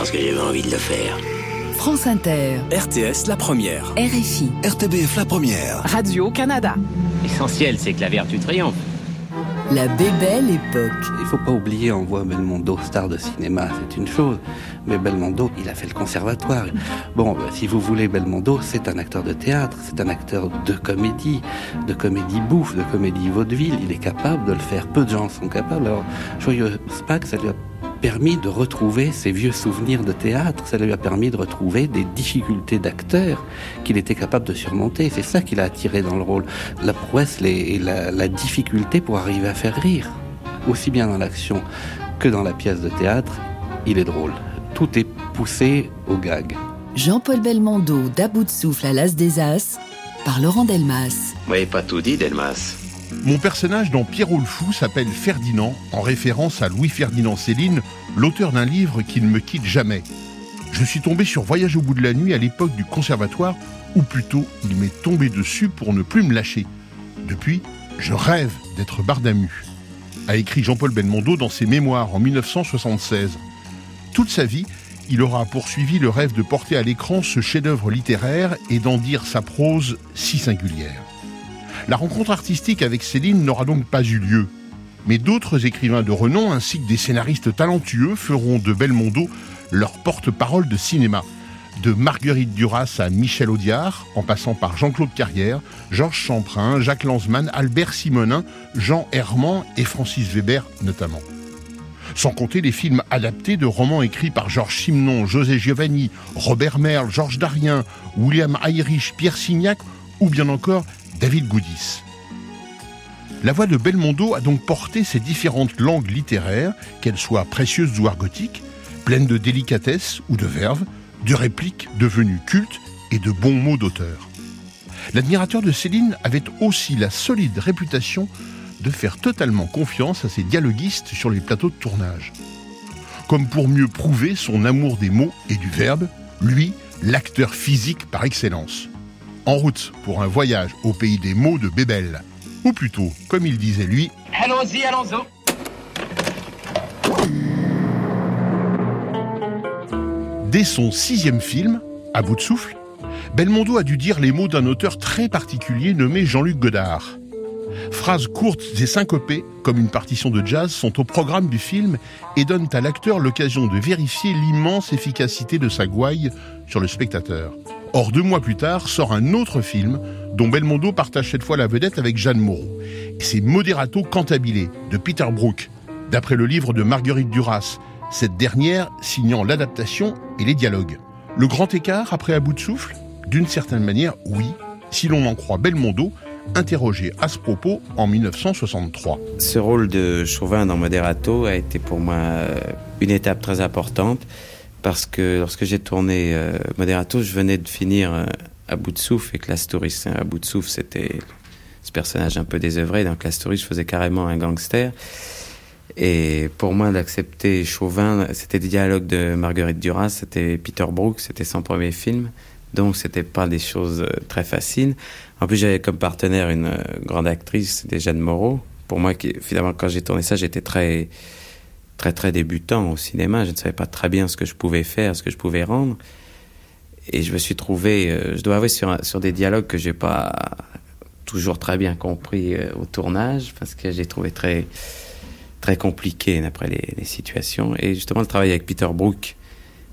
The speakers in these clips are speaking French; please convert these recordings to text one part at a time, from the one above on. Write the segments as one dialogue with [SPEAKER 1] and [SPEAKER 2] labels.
[SPEAKER 1] Parce que j'avais envie de le faire.
[SPEAKER 2] France Inter,
[SPEAKER 3] RTS la première.
[SPEAKER 2] RFI,
[SPEAKER 3] RTBF la première.
[SPEAKER 4] Radio-Canada.
[SPEAKER 5] L'essentiel, c'est que la vertu triomphe.
[SPEAKER 2] La Bébelle Époque.
[SPEAKER 6] Il faut pas oublier, on voit Belmondo, star de cinéma, c'est une chose. Mais Belmondo, il a fait le conservatoire. Bon, bah, si vous voulez, Belmondo, c'est un acteur de théâtre, c'est un acteur de comédie, de comédie bouffe, de comédie vaudeville. Il est capable de le faire. Peu de gens sont capables. Alors, Joyeux Spack, ça lui a permis de retrouver ses vieux souvenirs de théâtre, ça lui a permis de retrouver des difficultés d'acteur qu'il était capable de surmonter. C'est ça qui l'a attiré dans le rôle. La prouesse les- et la, la difficulté pour arriver à faire rire. Aussi bien dans l'action que dans la pièce de théâtre, il est drôle. Tout est poussé au gag.
[SPEAKER 2] Jean-Paul Belmondo d'À bout de souffle à l'As des As par Laurent Delmas.
[SPEAKER 1] Vous m'avez pas tout dit, Delmas.
[SPEAKER 7] Mon personnage dans Pierrot le Fou s'appelle Ferdinand, en référence à Louis-Ferdinand Céline, l'auteur d'un livre qui ne me quitte jamais. Je suis tombé sur Voyage au bout de la nuit à l'époque du conservatoire, ou plutôt il m'est tombé dessus pour ne plus me lâcher. Depuis, je rêve d'être Bardamu, a écrit Jean-Paul Belmondo dans ses mémoires en 1976. Toute sa vie, il aura poursuivi le rêve de porter à l'écran ce chef-d'œuvre littéraire et d'en dire sa prose si singulière. La rencontre artistique avec Céline n'aura donc pas eu lieu. Mais d'autres écrivains de renom ainsi que des scénaristes talentueux feront de Belmondo leur porte-parole de cinéma. De Marguerite Duras à Michel Audiard, en passant par Jean-Claude Carrière, Georges Champrin, Jacques Lanzmann, Albert Simonin, Jean Herman et Francis Weber notamment. Sans compter les films adaptés de romans écrits par Georges Simenon, José Giovanni, Robert Merle, Georges Darien, William Irish, Pierre Signac ou bien encore David Goudis. La voix de Belmondo a donc porté ces différentes langues littéraires, qu'elles soient précieuses ou argotiques, pleines de délicatesse ou de verve, de répliques devenues cultes et de bons mots d'auteur. L'admirateur de Céline avait aussi la solide réputation de faire totalement confiance à ses dialoguistes sur les plateaux de tournage. Comme pour mieux prouver son amour des mots et du verbe, lui, l'acteur physique par excellence. En route pour un voyage au pays des mots de Bébel. Ou plutôt, comme il disait lui,
[SPEAKER 5] Allons-y, allons-y.
[SPEAKER 7] Dès son sixième film, À bout de souffle, Belmondo a dû dire les mots d'un auteur très particulier nommé Jean-Luc Godard. Phrases courtes et syncopées, comme une partition de jazz, sont au programme du film et donnent à l'acteur l'occasion de vérifier l'immense efficacité de sa gouaille sur le spectateur. Or, deux mois plus tard, sort un autre film dont Belmondo partage cette fois la vedette avec Jeanne Moreau. C'est Moderato Cantabile de Peter Brook, d'après le livre de Marguerite Duras, cette dernière signant l'adaptation et les dialogues. Le grand écart après À bout de souffle? D'une certaine manière, oui, si l'on en croit Belmondo, interrogé à ce propos en 1963.
[SPEAKER 8] Ce rôle de Chauvin dans Moderato a été pour moi une étape très importante parce que lorsque j'ai tourné euh, Moderato, je venais de finir euh, à bout de souffle et que Lastoris, à bout de souffle, c'était ce personnage un peu désœuvré. Dans Lastoris, je faisais carrément un gangster. Et pour moi, d'accepter Chauvin, c'était des dialogues de Marguerite Duras, c'était Peter Brook, c'était son premier film. Donc, c'était pas des choses euh, très faciles. En plus, j'avais comme partenaire une euh, grande actrice, c'était Jeanne Moreau. Pour moi, finalement, quand j'ai tourné ça, j'étais très, très, très débutant au cinéma. Je ne savais pas très bien ce que je pouvais faire, ce que je pouvais rendre. Et je me suis trouvé, euh, je dois avouer, sur, sur des dialogues que j'ai pas toujours très bien compris euh, au tournage, parce que j'ai trouvé très, très compliqué d'après les, les situations. Et justement, le travail avec Peter Brook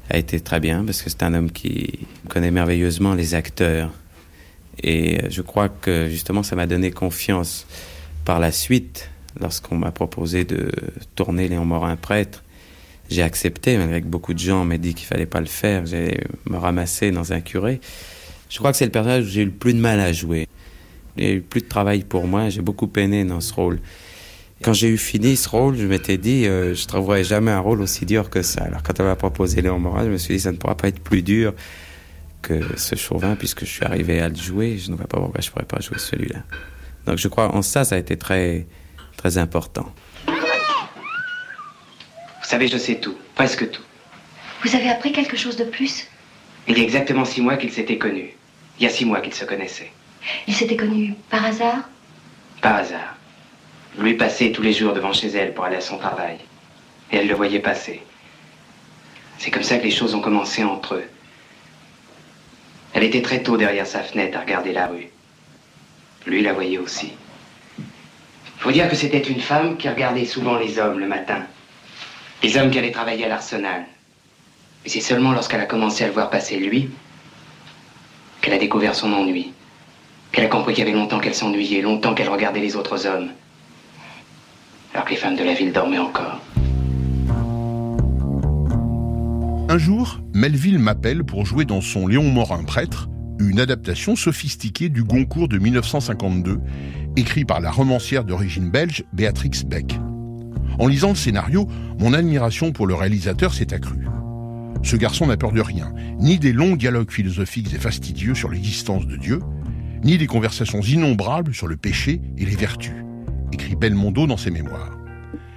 [SPEAKER 8] a été très bien, parce que c'est un homme qui connaît merveilleusement les acteurs. Et euh, je crois que justement, ça m'a donné confiance par la suite, lorsqu'on m'a proposé de tourner Léon Morin prêtre. J'ai accepté, malgré que beaucoup de gens m'aient dit qu'il fallait pas le faire. J'ai me ramassé dans un curé. Je crois que c'est le personnage où j'ai eu le plus de mal à jouer. Il y a eu plus de travail pour moi. J'ai beaucoup peiné dans ce rôle. Quand j'ai eu fini ce rôle, je m'étais dit, euh, je ne trouverai jamais un rôle aussi dur que ça. Alors quand on m'a proposé Léon Morin, je me suis dit, ça ne pourra pas être plus dur que ce Chauvin, puisque je suis arrivé à le jouer. Je ne vois pas pourquoi je ne pourrais pas jouer celui-là. Donc je crois en ça, ça a été très, très important.
[SPEAKER 5] Vous savez, je sais tout, presque tout.
[SPEAKER 9] Vous avez appris quelque chose de plus?
[SPEAKER 5] Il y a exactement six mois qu'ils s'étaient connus. Il y a six mois qu'ils se connaissaient.
[SPEAKER 9] Ils s'étaient connus par hasard?
[SPEAKER 5] Par hasard. Lui passait tous les jours devant chez elle pour aller à son travail. Et elle le voyait passer. C'est comme ça que les choses ont commencé entre eux. Elle était très tôt derrière sa fenêtre à regarder la rue. Lui la voyait aussi. Faut dire que c'était une femme qui regardait souvent les hommes le matin. Les hommes qui allaient travailler à l'arsenal. Et c'est seulement lorsqu'elle a commencé à le voir passer lui qu'elle a découvert son ennui. Qu'elle a compris qu'il y avait longtemps qu'elle s'ennuyait, longtemps qu'elle regardait les autres hommes alors que les femmes de la ville dormaient encore.
[SPEAKER 7] Un jour, Melville m'appelle pour jouer dans son Léon Morin prêtre, une adaptation sophistiquée du Goncourt de 1952, écrit par la romancière d'origine belge Béatrix Beck. En lisant le scénario, mon admiration pour le réalisateur s'est accrue. Ce garçon n'a peur de rien, ni des longs dialogues philosophiques et fastidieux sur l'existence de Dieu, ni des conversations innombrables sur le péché et les vertus écrit Belmondo dans ses mémoires.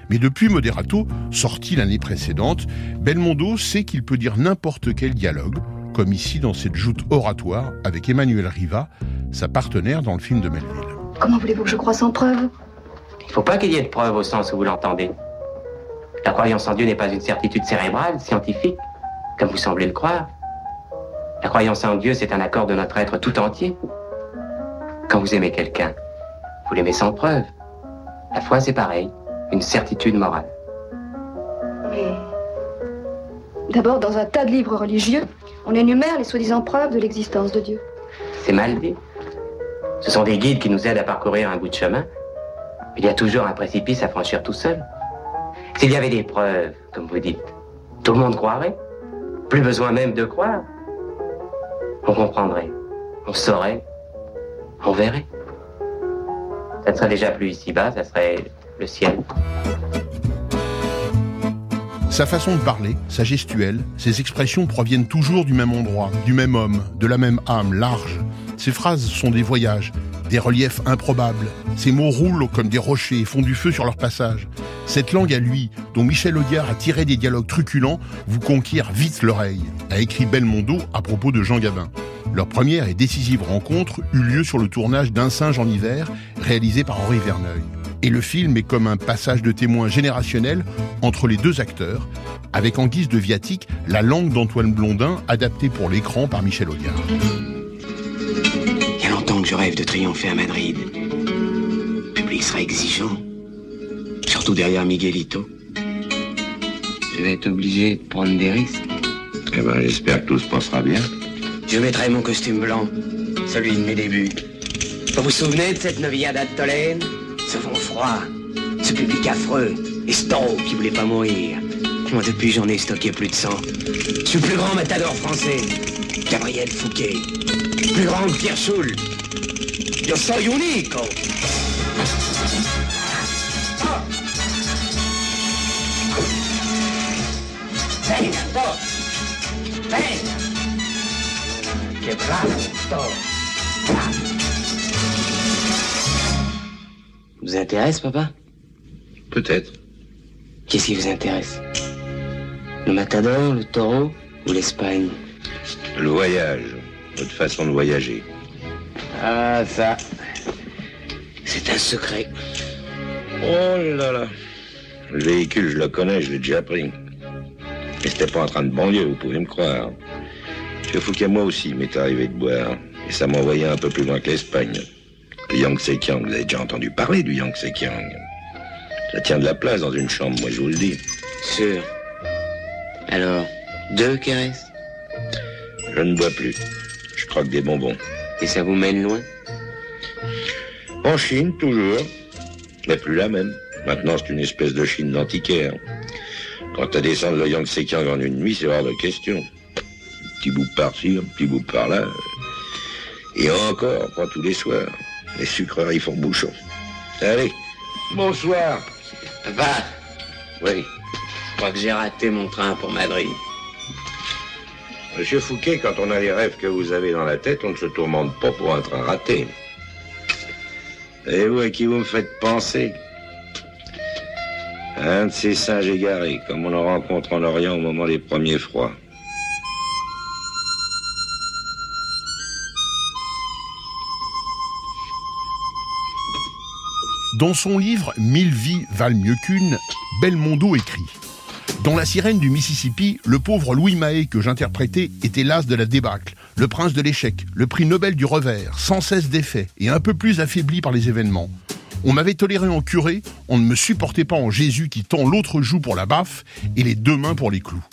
[SPEAKER 7] Mais depuis Moderato, sorti l'année précédente, Belmondo sait qu'il peut dire n'importe quel dialogue, comme ici dans cette joute oratoire avec Emmanuel Riva, sa partenaire dans le film de Melville.
[SPEAKER 9] Comment voulez-vous que je croie sans preuve?
[SPEAKER 5] Il ne faut pas qu'il y ait de preuves au sens où vous l'entendez. La croyance en Dieu n'est pas une certitude cérébrale, scientifique, comme vous semblez le croire. La croyance en Dieu, c'est un accord de notre être tout entier. Quand vous aimez quelqu'un, vous l'aimez sans preuve. La foi, c'est pareil, une certitude morale.
[SPEAKER 9] Mais d'abord, dans un tas de livres religieux, on énumère les soi-disant preuves de l'existence de Dieu.
[SPEAKER 5] C'est mal dit. Ce sont des guides qui nous aident à parcourir un bout de chemin. Il y a toujours un précipice à franchir tout seul. S'il y avait des preuves, comme vous dites, tout le monde croirait. Plus besoin même de croire. On comprendrait, on saurait, on verrait. Ça ne serait déjà plus ici-bas, ça serait le ciel.
[SPEAKER 7] Sa façon de parler, sa gestuelle, ses expressions proviennent toujours du même endroit, du même homme, de la même âme large. Ses phrases sont des voyages, des reliefs improbables. Ses mots roulent comme des rochers et font du feu sur leur passage. Cette langue à lui, dont Michel Audiard a tiré des dialogues truculents, vous conquiert vite l'oreille, a écrit Belmondo à propos de Jean Gabin. Leur première et décisive rencontre eut lieu sur le tournage d'Un singe en hiver, réalisé par Henri Verneuil. Et le film est comme un passage de témoin générationnel entre les deux acteurs, avec en guise de viatique la langue d'Antoine Blondin, adaptée pour l'écran par Michel Audiard.
[SPEAKER 5] Longtemps que je rêve de triompher à Madrid. Le public sera exigeant, surtout derrière Miguelito. Je vais être obligé de prendre des risques.
[SPEAKER 4] Eh ben, j'espère que tout se passera bien.
[SPEAKER 5] Je mettrai mon costume blanc, celui de mes débuts. Vous vous souvenez de cette novillade à Tolène? Ce vent froid, ce public affreux, et ce taureau qui voulait pas mourir. Moi, depuis, j'en ai stocké plus de 100. Je suis le plus grand matador français. Gabriel Fouquet. Plus grand que Pierre Choul. Yo soy unico. Venga, dos. Venga. Vous intéresse, papa?
[SPEAKER 4] Peut-être.
[SPEAKER 5] Qu'est-ce qui vous intéresse? Le matador, le taureau ou l'Espagne?
[SPEAKER 4] Le voyage, votre façon de voyager.
[SPEAKER 5] Ah, ça. C'est un secret.
[SPEAKER 4] Oh là là. Le véhicule, je le connais, je l'ai déjà pris. Et c'était pas en train de banlieue, vous pouvez me croire. M. Fouquet, moi aussi, m'est arrivé de boire. Et ça m'envoyait un peu plus loin que l'Espagne. Le Yangtze Kiang, vous avez déjà entendu parler du Yangtze Kiang. Ça tient de la place dans une chambre, moi je vous le dis.
[SPEAKER 5] Sûr. Alors, deux caresses?
[SPEAKER 4] Je ne bois plus. Je croque des bonbons.
[SPEAKER 5] Et ça vous mène loin
[SPEAKER 4] En Chine, toujours. Mais plus la même. Maintenant, c'est une espèce de Chine d'antiquaire. Quant à descendre le Yangtze Kiang en une nuit, c'est hors de question petit bout par-ci, un petit bout par-là. Et encore, pas tous les soirs. Les sucreries font bouchon. Allez, Bonsoir.
[SPEAKER 10] Papa,
[SPEAKER 4] Oui.
[SPEAKER 10] je crois que j'ai raté mon train pour Madrid.
[SPEAKER 4] Monsieur Fouquet, quand on a les rêves que vous avez dans la tête, on ne se tourmente pas pour un train raté. Et vous, à qui vous me faites penser? Un de ces singes égarés, comme on en rencontre en Orient au moment des premiers froids.
[SPEAKER 7] Dans son livre Mille vies valent mieux qu'une, Belmondo écrit Dans La sirène du Mississippi, le pauvre Louis Mahé que j'interprétais était l'as de la débâcle, le prince de l'échec, le prix Nobel du revers, sans cesse défait et un peu plus affaibli par les événements. On m'avait toléré en curé, on ne me supportait pas en Jésus qui tend l'autre joue pour la baffe et les deux mains pour les clous.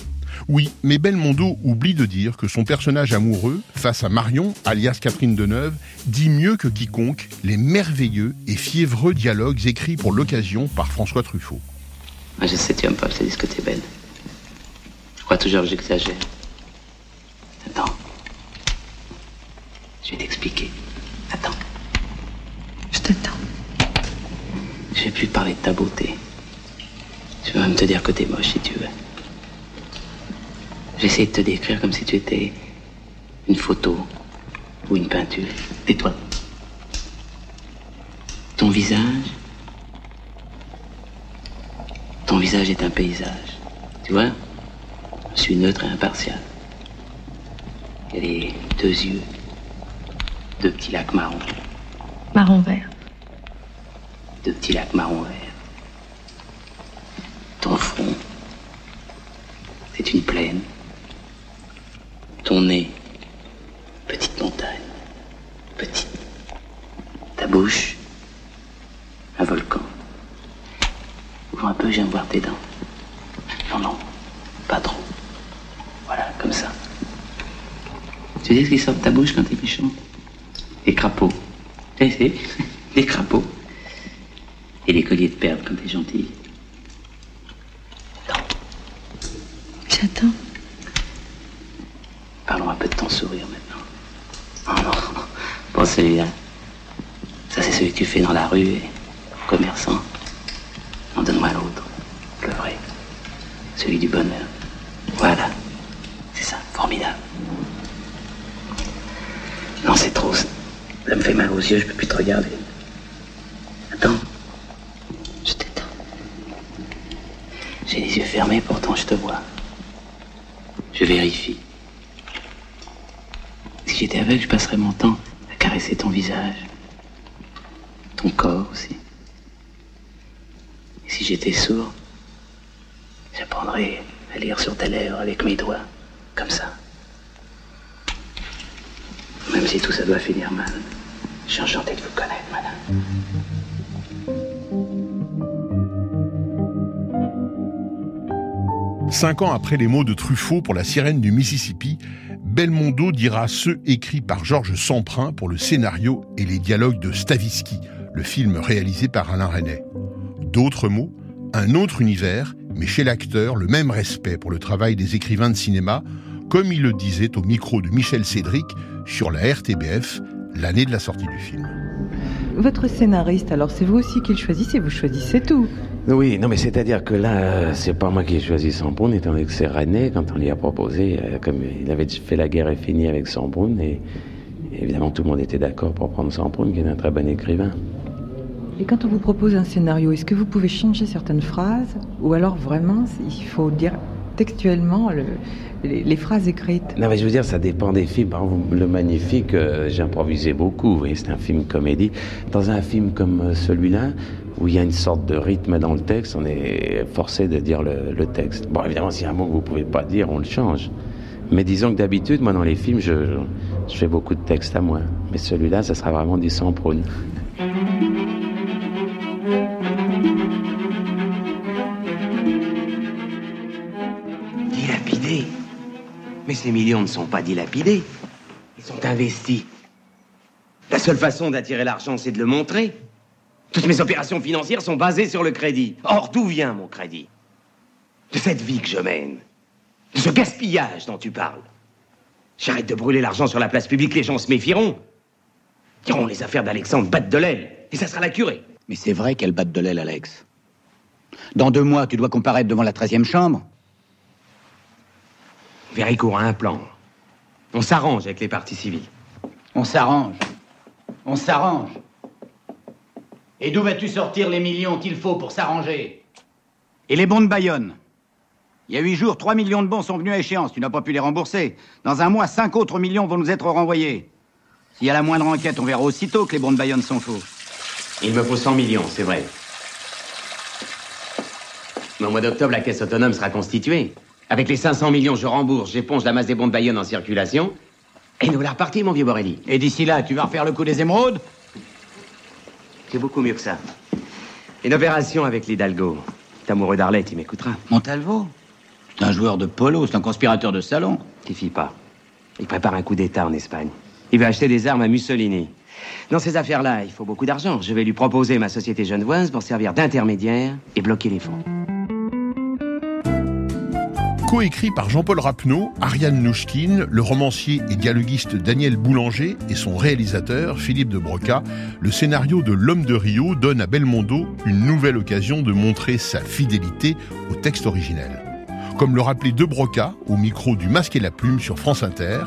[SPEAKER 7] Oui, mais Belmondo oublie de dire que son personnage amoureux, face à Marion, alias Catherine Deneuve, dit mieux que quiconque les merveilleux et fiévreux dialogues écrits pour l'occasion par François Truffaut.
[SPEAKER 10] Moi, je sais, tu aimes pas, je te dis que t'es belle. Je crois toujours que j'exagère. Attends. Je vais t'expliquer. Attends.
[SPEAKER 11] Je t'attends.
[SPEAKER 10] Je vais plus te parler de ta beauté. Je vais même te dire que t'es moche si tu veux. J'essaie de te décrire comme si tu étais une photo ou une peinture. Tais-toi. Ton visage. Ton visage est un paysage. Tu vois? Je suis neutre et impartial. Il y a les deux yeux. Deux petits lacs marrons.
[SPEAKER 11] Marron vert.
[SPEAKER 10] Deux petits lacs marron vert. Ton front, c'est une plaine. Ton nez, petite montagne. Petite. Ta bouche, un volcan. Ouvre un peu, j'aime voir tes dents. Non, non, pas trop. Voilà, comme ça. Tu sais ce qui sort de ta bouche quand t'es méchant Les crapauds. Les crapauds. Et les colliers de perles quand t'es gentil.
[SPEAKER 11] J'attends.
[SPEAKER 10] Parlons un peu de ton sourire maintenant. Oh non, pas celui-là. Ça, c'est celui que tu fais dans la rue et commerçant. En donne-moi l'autre, le vrai. Celui du bonheur. Voilà. C'est ça, formidable. Non, c'est trop. Ça me fait mal aux yeux, je peux plus te regarder. Attends.
[SPEAKER 11] Je t'attends.
[SPEAKER 10] J'ai les yeux fermés, pourtant je te vois. Je vérifie. Si j'étais aveugle, je passerais mon temps à caresser ton visage. Ton corps aussi. Et si j'étais sourd, j'apprendrais à lire sur tes lèvres avec mes doigts, comme ça. Même si tout ça doit finir mal. Je suis enchanté de vous connaître, madame.
[SPEAKER 7] Cinq ans après les mots de Truffaut pour La sirène du Mississippi, Belmondo dira ceux écrits par Georges Semprin pour le scénario et les dialogues de Stavisky, le film réalisé par Alain Resnais. D'autres mots, un autre univers, mais chez l'acteur, le même respect pour le travail des écrivains de cinéma, comme il le disait au micro de Michel Cédric sur la RTBF l'année de la sortie du film.
[SPEAKER 12] Votre scénariste, alors c'est vous aussi qui le choisissez, vous choisissez tout.
[SPEAKER 8] Oui, non, mais c'est-à-dire que là, euh, c'est pas moi qui ai choisi Sambrun, étant donné que c'est René, quand on lui a proposé, euh, comme il avait fait La guerre est finie avec Sambrun, et, et évidemment tout le monde était d'accord pour prendre Sambrun, qui est un très bon écrivain.
[SPEAKER 12] Et quand on vous propose un scénario, est-ce que vous pouvez changer certaines phrases Ou alors vraiment, il faut dire textuellement le- les, phrases écrites
[SPEAKER 8] Non, mais je veux dire, ça dépend des films. Le Magnifique, euh, j'ai improvisé beaucoup. C'est un film comédie. Dans un film comme euh, celui-là, où il y a une sorte de rythme dans le texte, on est forcé de dire le, texte. Bon, évidemment, s'il y a un mot que vous pouvez pas dire, on le change. Mais disons que d'habitude, moi, dans les films, je, je fais beaucoup de textes à moi. Mais celui-là, ça sera vraiment du sans prône.
[SPEAKER 10] Ces millions ne sont pas dilapidés. Ils sont investis. La seule façon d'attirer l'argent, c'est de le montrer. Toutes mes opérations financières sont basées sur le crédit. Or, d'où vient mon crédit? De cette vie que je mène. De ce gaspillage dont tu parles. J'arrête de brûler l'argent sur la place publique, les gens se méfieront. Diront les affaires d'Alexandre battent de l'aile. Et ça sera la curée.
[SPEAKER 13] Mais c'est vrai qu'elle batte de l'aile, Alex. Dans deux mois, tu dois comparaître devant la 13e chambre.
[SPEAKER 5] Véricourt a un plan. On s'arrange avec les partis civils.
[SPEAKER 13] On s'arrange. On s'arrange. Et d'où vas-tu sortir les millions qu'il faut pour s'arranger? Et les bons de Bayonne? Il y a huit jours, 3 millions de bons sont venus à échéance. Tu n'as pas pu les rembourser. Dans un mois, 5 autres millions vont nous être renvoyés. S'il y a la moindre enquête, on verra aussitôt que les bons de Bayonne sont faux.
[SPEAKER 5] Il me faut 100 millions, c'est vrai. Mais au mois d'octobre, la caisse autonome sera constituée. Avec les 500 millions, je rembourse, j'éponge la masse des bons de Bayonne en circulation. Et nous voilà repartis, mon vieux Borelli.
[SPEAKER 13] Et d'ici là, tu vas refaire le coup des émeraudes?
[SPEAKER 5] C'est beaucoup mieux que ça. Une opération avec l'Hidalgo. T'es amoureux d'Arlette, il m'écoutera.
[SPEAKER 13] Montalvo? C'est un joueur de polo, c'est un conspirateur de salon.
[SPEAKER 5] T'y fie pas. Il prépare un coup d'État en Espagne. Il va acheter des armes à Mussolini. Dans ces affaires-là, il faut beaucoup d'argent. Je vais lui proposer ma société genevoise pour servir d'intermédiaire et bloquer les fonds.
[SPEAKER 7] Coécrit par Jean-Paul Rapneau, Ariane Nouchkine, le romancier et dialoguiste Daniel Boulanger et son réalisateur Philippe de Broca, le scénario de L'homme de Rio donne à Belmondo une nouvelle occasion de montrer sa fidélité au texte originel. Comme le rappelait de Broca au micro du Masque et la Plume sur France Inter,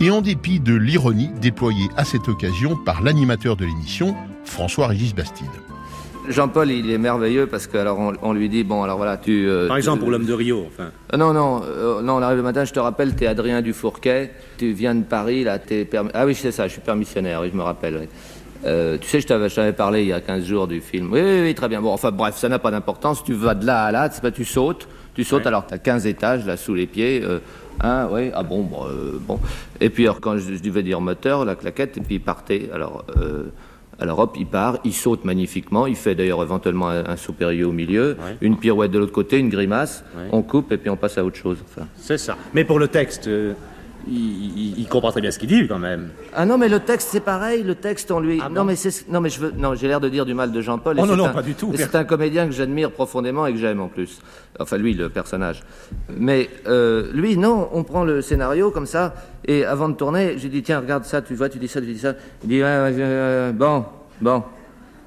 [SPEAKER 7] et en dépit de l'ironie déployée à cette occasion par l'animateur de l'émission, François-Régis Bastide.
[SPEAKER 14] Jean-Paul, il est merveilleux parce que alors on, lui dit bon alors voilà tu.
[SPEAKER 15] Euh, Par exemple pour l'homme de Rio, enfin.
[SPEAKER 14] Euh, non non euh, non on arrive le matin, je te rappelle, t'es Adrien Dufourquet, tu viens de Paris là, t'es ah oui c'est ça, je suis permissionnaire, oui je me rappelle. tu sais, je t'avais parlé il y a 15 jours du film. Oui, oui, oui, très bien. Bon, enfin, bref, ça n'a pas d'importance. Tu vas de là à là, pas, tu sautes. Tu sautes, alors tu as 15 étages là sous les pieds. Hein, oui, ah bon, bon, bon. Et puis, alors, quand je, je devais dire moteur, la claquette, et puis il partait. Alors, alors hop, il part, il saute magnifiquement, il fait d'ailleurs éventuellement un, saut périlleux au milieu, une pirouette de l'autre côté, une grimace, on coupe et puis on passe à autre chose.
[SPEAKER 15] C'est ça. Mais pour le texte, euh, il, comprend très bien ce qu'il dit quand même.
[SPEAKER 14] Ah non, mais le texte c'est pareil. Le texte on lui. Ah non, mais c'est non mais je veux non j'ai l'air de dire du mal de Jean-Paul.
[SPEAKER 15] Oh non non pas du tout.
[SPEAKER 14] C'est un comédien que j'admire profondément et que j'aime en plus. Enfin lui le personnage. Mais euh, lui non, on prend le scénario comme ça et avant de tourner, j'ai dit tiens regarde ça, tu vois, tu dis ça, tu dis ça. Il dit bon bon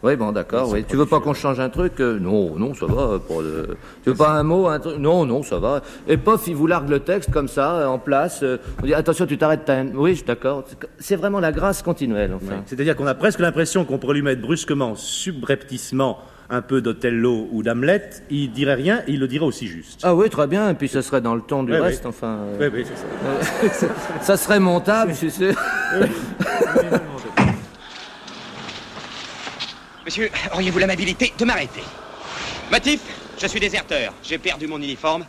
[SPEAKER 14] oui, bon, d'accord. Oui. Tu veux pas qu'on change un truc euh, Non, non, ça va. Pour le... Tu veux pas un mot, un truc Non, non, ça va. Et pof, il vous largue le texte comme ça, euh, en place. Euh, on dit attention, tu t'arrêtes. Oui, je suis d'accord. C'est vraiment la grâce continuelle. Enfin.
[SPEAKER 15] C'est-à-dire qu'on a presque l'impression qu'on pourrait lui mettre brusquement, subrepticement, un peu d'Othello ou d'Hamlet, il dirait rien, il le dirait aussi juste.
[SPEAKER 14] Ah oui, très bien, et puis ça serait dans le ton du reste, enfin.
[SPEAKER 15] Oui, oui, c'est
[SPEAKER 14] ça. ça serait montable, suis sûr.
[SPEAKER 5] Monsieur, auriez-vous l'amabilité de m'arrêter? Motif Je suis déserteur. J'ai perdu mon uniforme.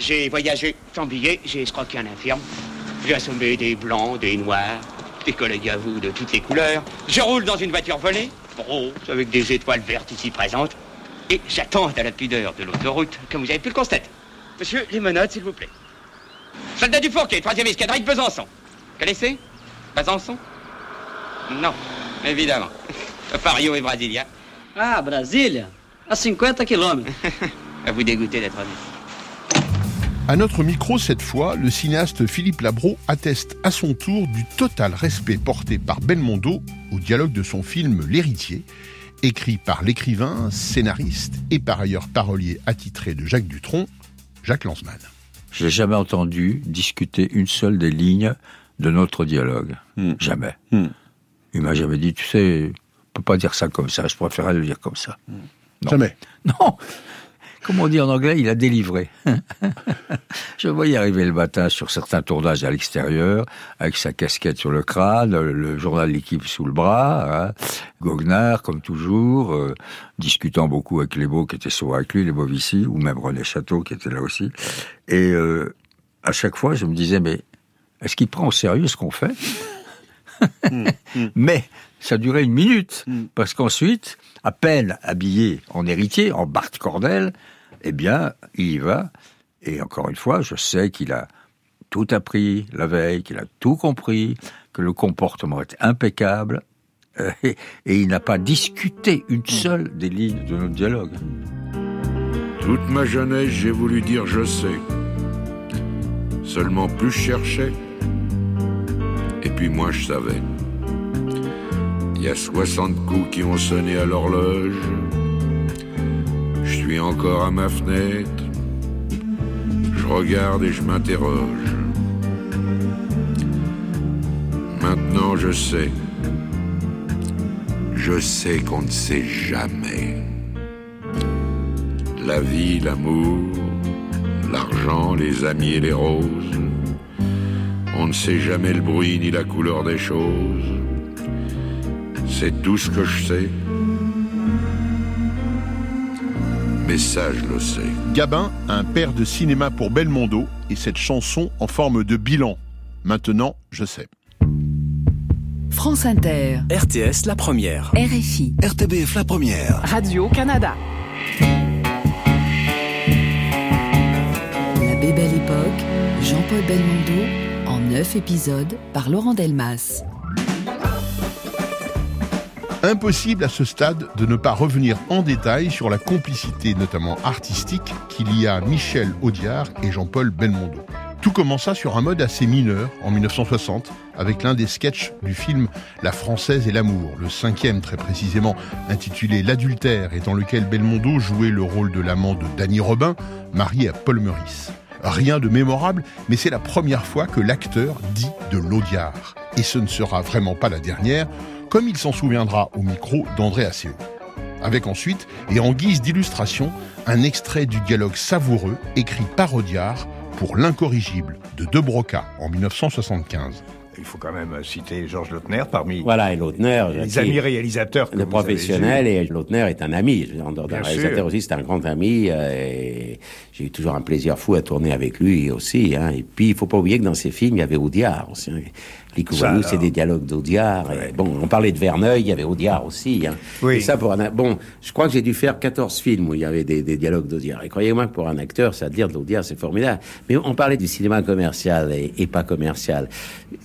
[SPEAKER 5] J'ai voyagé sans billet. J'ai escroqué un infirme. J'ai assommé des blancs, des noirs, des collègues à vous de toutes les couleurs. Je roule dans une voiture volée, rose, avec des étoiles vertes ici présentes. Et j'attends à la pudeur de l'autoroute, comme vous avez pu le constater. Monsieur, les menottes, s'il vous plaît. Soldat du Fourquet, troisième escadrille de Besançon. Connaissez Besançon? Non, évidemment. Fario et Brasilia.
[SPEAKER 16] Ah, Brasilia À 50 kilomètres.
[SPEAKER 5] à vous dégoûter d'être honnête.
[SPEAKER 7] À notre micro, cette fois, le cinéaste Philippe Labro atteste à son tour du total respect porté par Belmondo au dialogue de son film L'héritier, écrit par l'écrivain, scénariste et par ailleurs parolier attitré de Jacques Dutronc, Jacques Lanzmann.
[SPEAKER 17] Je n'ai jamais entendu discuter une seule des lignes de notre dialogue. Hmm. Jamais. Hmm. Il m'a jamais dit, tu sais, peux pas dire ça comme ça, je préférerais le dire comme ça.
[SPEAKER 7] Non. Jamais.
[SPEAKER 17] Non Comme on dit en anglais, il a délivré. je voyais arriver le matin sur certains tournages à l'extérieur, avec sa casquette sur le crâne, le journal L'équipe sous le bras, hein. Goguenard, comme toujours, euh, discutant beaucoup avec les beaux qui étaient souvent avec lui, les Bovici, ou même René Château qui était là aussi. Et euh, à chaque fois, je me disais, mais est-ce qu'il prend au sérieux ce qu'on fait? Hmm. Mais ça durait une minute, mm. parce qu'ensuite, à peine habillé en héritier, en Bart Cordel, eh bien, il y va. Et encore une fois, je sais qu'il a tout appris la veille, qu'il a tout compris, que le comportement est impeccable, euh, et, il n'a pas discuté une seule des lignes de notre dialogue.
[SPEAKER 18] Toute ma jeunesse, j'ai voulu dire je sais. Seulement plus je cherchais, et puis moi je savais. Il y a 60 coups qui ont sonné à l'horloge. Je suis encore à ma fenêtre. Je regarde et je m'interroge. Maintenant je sais. Je sais qu'on ne sait jamais. La vie, l'amour, l'argent, les amis et les roses. On ne sait jamais le bruit ni la couleur des choses. C'est tout ce que je sais. Mais ça, je le sais.
[SPEAKER 7] Gabin, un père de cinéma pour Belmondo, et cette chanson en forme de bilan. Maintenant, je sais.
[SPEAKER 2] France Inter.
[SPEAKER 17] RTS La Première.
[SPEAKER 2] RFI.
[SPEAKER 17] RTBF La Première.
[SPEAKER 19] Radio-Canada.
[SPEAKER 2] La Bébelle Époque, Jean-Paul Belmondo, en neuf épisodes par Laurent Delmas.
[SPEAKER 7] Impossible à ce stade de ne pas revenir en détail sur la complicité, notamment artistique, qu'il y a Michel Audiard et Jean-Paul Belmondo. Tout commença sur un mode assez mineur en 1960 avec l'un des sketchs du film La Française et l'amour, le cinquième très précisément intitulé L'adultère et dans lequel Belmondo jouait le rôle de l'amant de Danny Robin, marié à Paul Meurice. Rien de mémorable, mais c'est la première fois que l'acteur dit de l'Audiard. Et ce ne sera vraiment pas la dernière, comme il s'en souviendra au micro d'André Asseo. Avec ensuite, et en guise d'illustration, un extrait du dialogue savoureux écrit par Audiard pour L'incorrigible de De Broca en 1975.
[SPEAKER 20] Il faut quand même citer Georges Lautner parmi
[SPEAKER 21] Voilà, et Lautner,
[SPEAKER 20] les amis réalisateurs. que
[SPEAKER 21] le
[SPEAKER 20] vous
[SPEAKER 21] professionnel et Lautner est un ami. En dehors d'un réalisateur
[SPEAKER 20] sûr.
[SPEAKER 21] aussi, c'est un grand ami. euh, et j'ai eu toujours un plaisir fou à tourner avec lui aussi. Hein. Et puis, il faut pas oublier que dans ses films, il y avait Audiard aussi. C'est des dialogues d'Audiard. Bon, on parlait de Verneuil, il y avait Audiard aussi. Hein.
[SPEAKER 20] Oui.
[SPEAKER 21] Et ça, pour un, bon, je crois que j'ai dû faire 14 films où il y avait des, des dialogues d'Audiard. Et croyez-moi que pour un acteur, ça dire de l'Audiard, c'est formidable. Mais on parlait du cinéma commercial et, et pas commercial.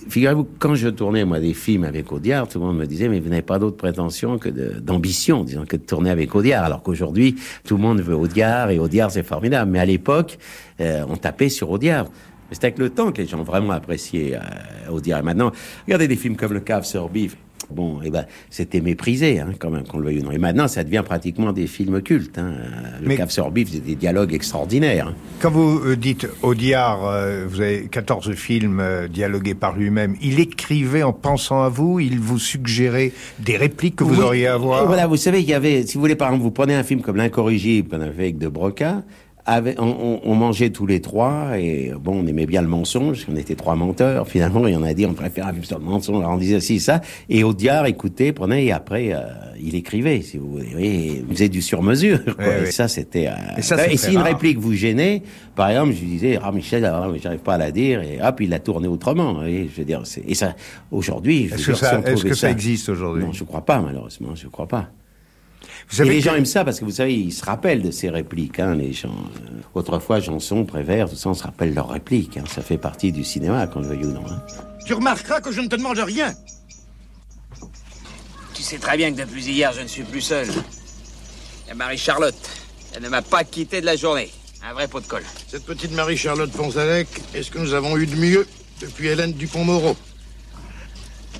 [SPEAKER 21] Figurez-vous, quand je tournais, moi, des films avec Audiard, tout le monde me disait, mais vous n'avez pas d'autre prétention que de- d'ambition, disons, que de tourner avec Audiard. Alors qu'aujourd'hui, tout le monde veut Audiard et Audiard, c'est formidable. Mais à l'époque, euh, on tapait sur Audiard. Mais c'est avec le temps que les gens ont vraiment apprécié euh, Audiard. Et maintenant, regardez des films comme Le Cave sur Bif. Bon, eh ben, c'était méprisé, hein, quand même, qu'on le veuille ou non. Et maintenant, ça devient pratiquement des films cultes. Hein. Le
[SPEAKER 20] Mais-
[SPEAKER 21] Cave sur Bif, c'est des dialogues extraordinaires. hein.
[SPEAKER 20] Quand vous euh, dites Audiard, euh, vous avez 14 films euh, dialogués par lui-même, il écrivait en pensant à vous, il vous suggérait des répliques que vous
[SPEAKER 21] Oui,
[SPEAKER 20] auriez à avoir.
[SPEAKER 21] euh, Voilà, vous savez, il y avait, si vous voulez, par exemple, vous prenez un film comme L'Incorrigible qu'on avait fait avec De Broca, on, mangeait tous les trois, et bon, on aimait bien le mensonge, on était trois menteurs, finalement, et on a dit, on préfère un film sur le mensonge, alors on disait si, ça, et Audiard écoutait, prenait, et après, euh, il écrivait, si vous voulez, oui, il faisait du sur-mesure, et ça, c'était... euh,
[SPEAKER 20] Et ça,
[SPEAKER 21] et si une
[SPEAKER 20] rare.
[SPEAKER 21] réplique vous gênait, par exemple, je lui disais, ah, Michel, ah, j'arrive pas à la dire, et hop, il l'a tourné autrement, voyez, je veux dire, et ça, aujourd'hui,
[SPEAKER 20] Est-ce que ça- est-ce que ça existe aujourd'hui?
[SPEAKER 21] Non, je crois pas, malheureusement, je crois pas. Et les
[SPEAKER 20] que-
[SPEAKER 21] gens aiment ça parce que vous savez, ils se rappellent de ces répliques, hein, les gens. Autrefois, Janson, Prévert, tout ça, on se rappelle leurs répliques. hein. Ça fait partie du cinéma, qu'on le veuille ou non. hein.
[SPEAKER 22] Tu remarqueras que je ne te demande rien.
[SPEAKER 5] Tu sais très bien que depuis hier, je ne suis plus seul. Il y a Marie-Charlotte. Elle ne m'a pas quitté de la journée. Un vrai pot de colle.
[SPEAKER 22] Cette petite Marie-Charlotte Ponzalec est ce que nous avons eu de mieux depuis Hélène Dupont-Moreau.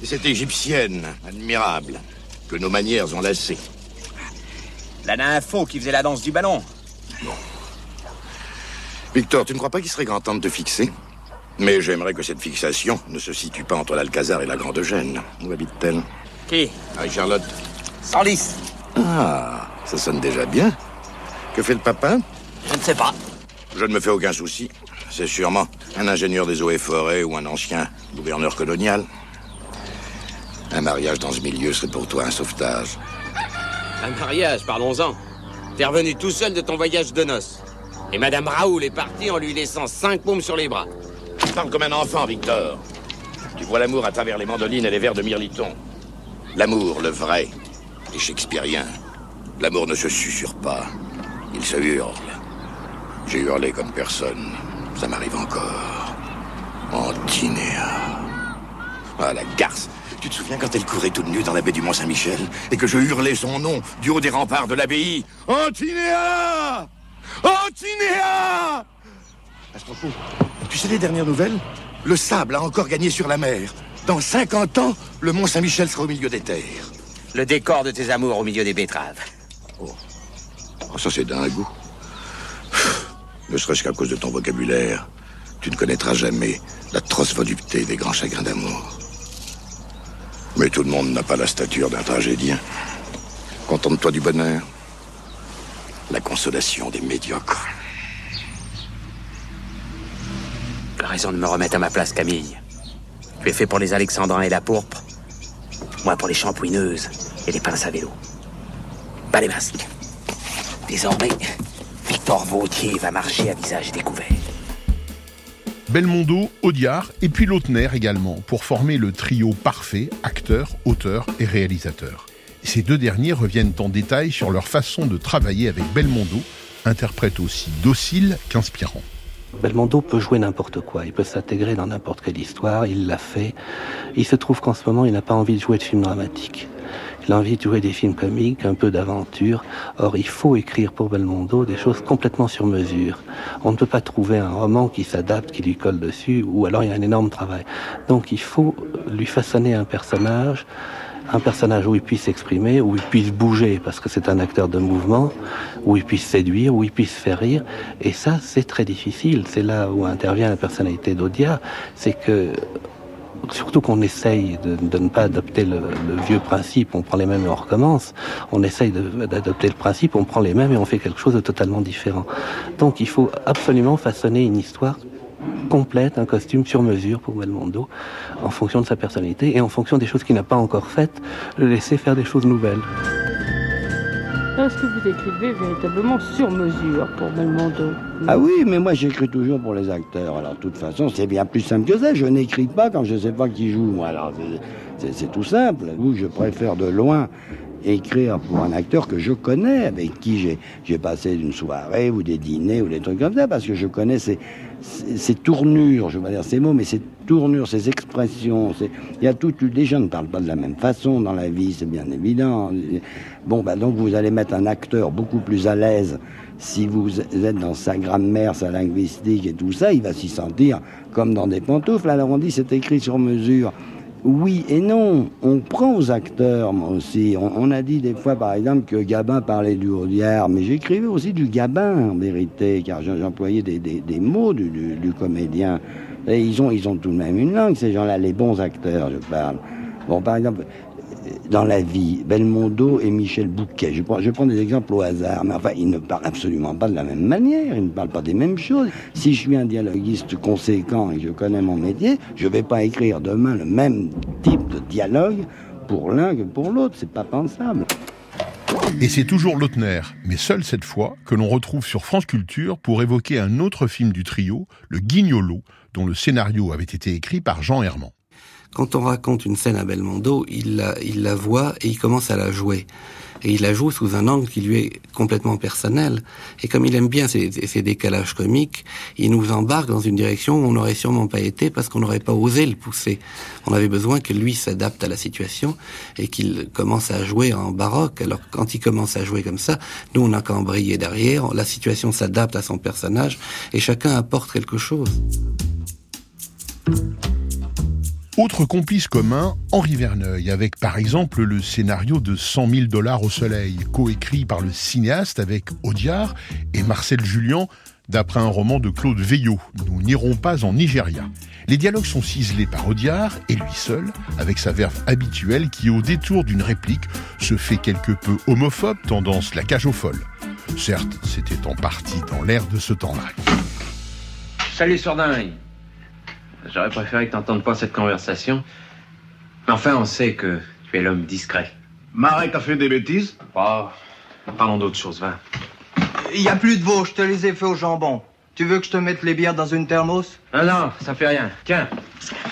[SPEAKER 22] Et cette égyptienne, admirable, que nos manières ont lassée.
[SPEAKER 5] La nympho qui faisait la danse du ballon.
[SPEAKER 22] Victor, tu ne crois pas qu'il serait grand temps de te fixer? Mais j'aimerais que cette fixation ne se situe pas entre l'Alcazar et la Grande Gêne. Où habite-t-elle?
[SPEAKER 5] Qui?
[SPEAKER 22] Marie-Charlotte.
[SPEAKER 5] 110.
[SPEAKER 22] Ah, ça sonne déjà bien. Que fait le papa?
[SPEAKER 5] Je ne sais pas.
[SPEAKER 22] Je ne me fais aucun souci. C'est sûrement un ingénieur des eaux et forêts ou un ancien gouverneur colonial. Un mariage dans ce milieu serait pour toi un sauvetage.
[SPEAKER 5] Un mariage, parlons-en. T'es revenu tout seul de ton voyage de noces. Et Madame Raoul est partie en lui laissant cinq paumes sur les bras.
[SPEAKER 22] Tu parles comme un enfant, Victor. Tu vois l'amour à travers les mandolines et les vers de mirliton. L'amour, le vrai, est shakespearien. L'amour ne se susurre pas, il se hurle. J'ai hurlé comme personne, ça m'arrive encore. Antinéa. Ah, la garce Tu te souviens quand elle courait toute nue dans la baie du Mont-Saint-Michel et que je hurlais son nom du haut des remparts de l'abbaye Antinéa Antinéa À ce propos, tu sais les dernières nouvelles? Le sable a encore gagné sur la mer. Dans 50 ans, le Mont Saint-Michel sera au milieu des terres.
[SPEAKER 5] Le décor de tes amours au milieu des betteraves.
[SPEAKER 22] Oh, ça c'est d'un goût. Ne serait-ce qu'à cause de ton vocabulaire, tu ne connaîtras jamais l'atroce volupté des grands chagrins d'amour. Mais tout le monde n'a pas la stature d'un tragédien. Contente-toi du bonheur. La consolation des médiocres.
[SPEAKER 5] As raison de me remettre à ma place, Camille. Tu es fait pour les alexandrins et la pourpre. Moi pour les champouineuses et les pinces à vélo. Pas les masques. Désormais, Victor Vautier va marcher à visage découvert.
[SPEAKER 7] Belmondo, Audiard et puis Lautner également, pour former le trio parfait, acteur, auteur et réalisateur. Ces deux derniers reviennent en détail sur leur façon de travailler avec Belmondo, interprète aussi docile qu'inspirant.
[SPEAKER 6] Belmondo peut jouer n'importe quoi, il peut s'intégrer dans n'importe quelle histoire, il l'a fait. Il se trouve qu'en ce moment, il n'a pas envie de jouer de films dramatiques. Il a envie de jouer des films comiques, un peu d'aventure. Or, il faut écrire pour Belmondo des choses complètement sur mesure. On ne peut pas trouver un roman qui s'adapte, qui lui colle dessus, ou alors il y a un énorme travail. Donc, il faut lui façonner un personnage un personnage où il puisse s'exprimer, où il puisse bouger, parce que c'est un acteur de mouvement, où il puisse séduire, où il puisse faire rire. Et ça, c'est très difficile. C'est là où intervient la personnalité d'Odia. C'est que surtout qu'on essaye de, ne pas adopter le, vieux principe, on prend les mêmes et on recommence. On essaye d'adopter le principe, on prend les mêmes et on fait quelque chose de totalement différent. Donc il faut absolument façonner une histoire complète, un costume sur mesure pour Belmondo, en fonction de sa personnalité et en fonction des choses qu'il n'a pas encore faites, le laisser faire des choses nouvelles.
[SPEAKER 23] Est-ce que vous écrivez véritablement sur mesure pour Belmondo
[SPEAKER 24] Ah oui, mais moi j'écris toujours pour les acteurs. Alors de toute façon, c'est bien plus simple que ça. Je n'écris pas quand je ne sais pas qui joue. Alors c'est tout simple. Vous, je préfère de loin écrire pour un acteur que je connais, avec qui j'ai passé une soirée ou des dîners ou des trucs comme ça, parce que je connais ses, ces tournures, je vais dire ces mots, mais ces tournures, ces expressions, il y a tout, les gens ne parlent pas de la même façon dans la vie, c'est bien évident. Bon, bah donc vous allez mettre un acteur beaucoup plus à l'aise si vous êtes dans sa grammaire, sa linguistique et tout ça, il va s'y sentir comme dans des pantoufles. Alors on dit c'est écrit sur mesure. Oui et non. On prend aux acteurs, moi aussi. On, a dit des fois, par exemple, que Gabin parlait du Audiard, mais j'écrivais aussi du Gabin, en vérité, car j'employais des, mots du, du, comédien. Et ils ont, ils ont tout de même une langue, ces gens-là, les bons acteurs, je parle. Bon, par exemple, dans la vie, Belmondo et Michel Bouquet. Je prends, je des exemples au hasard, mais enfin, ils ne parlent absolument pas de la même manière, ils ne parlent pas des mêmes choses. Si je suis un dialoguiste conséquent et que je connais mon métier, je ne vais pas écrire demain le même type de dialogue pour l'un que pour l'autre, c'est pas pensable.
[SPEAKER 7] Et c'est toujours Lautner, mais seul cette fois, que l'on retrouve sur France Culture pour évoquer un autre film du trio, Le Guignolo, dont le scénario avait été écrit par Jean Herman.
[SPEAKER 6] Quand on raconte une scène à Belmondo, il la, voit et il commence à la jouer. Et il la joue sous un angle qui lui est complètement personnel. Et comme il aime bien ces, décalages comiques, il nous embarque dans une direction où on n'aurait sûrement pas été parce qu'on n'aurait pas osé le pousser. On avait besoin que lui s'adapte à la situation et qu'il commence à jouer en baroque. Alors quand il commence à jouer comme ça, nous on n'a qu'à briller derrière, la situation s'adapte à son personnage et chacun apporte quelque chose.
[SPEAKER 7] Autre complice commun, Henri Verneuil, avec par exemple le scénario de 100 000 dollars au soleil, coécrit par le cinéaste avec Audiard et Marcel Julien, d'après un roman de Claude Veillot, Nous n'irons pas en Nigeria. Les dialogues sont ciselés par Audiard et lui seul, avec sa verve habituelle qui, au détour d'une réplique, se fait quelque peu homophobe, tendance la cage aux folles. Certes, c'était en partie dans l'air de ce temps-là.
[SPEAKER 5] Salut Sordin J'aurais préféré que t'entendes pas cette conversation. Mais enfin, on sait que tu es l'homme discret.
[SPEAKER 25] Marek a fait des bêtises?
[SPEAKER 5] Oh, parlons d'autre chose, va.
[SPEAKER 26] Il y a plus de veau, je te les ai fait au jambon. Tu veux que je te mette les bières dans une thermos?
[SPEAKER 5] Ah non, ça fait rien. Tiens.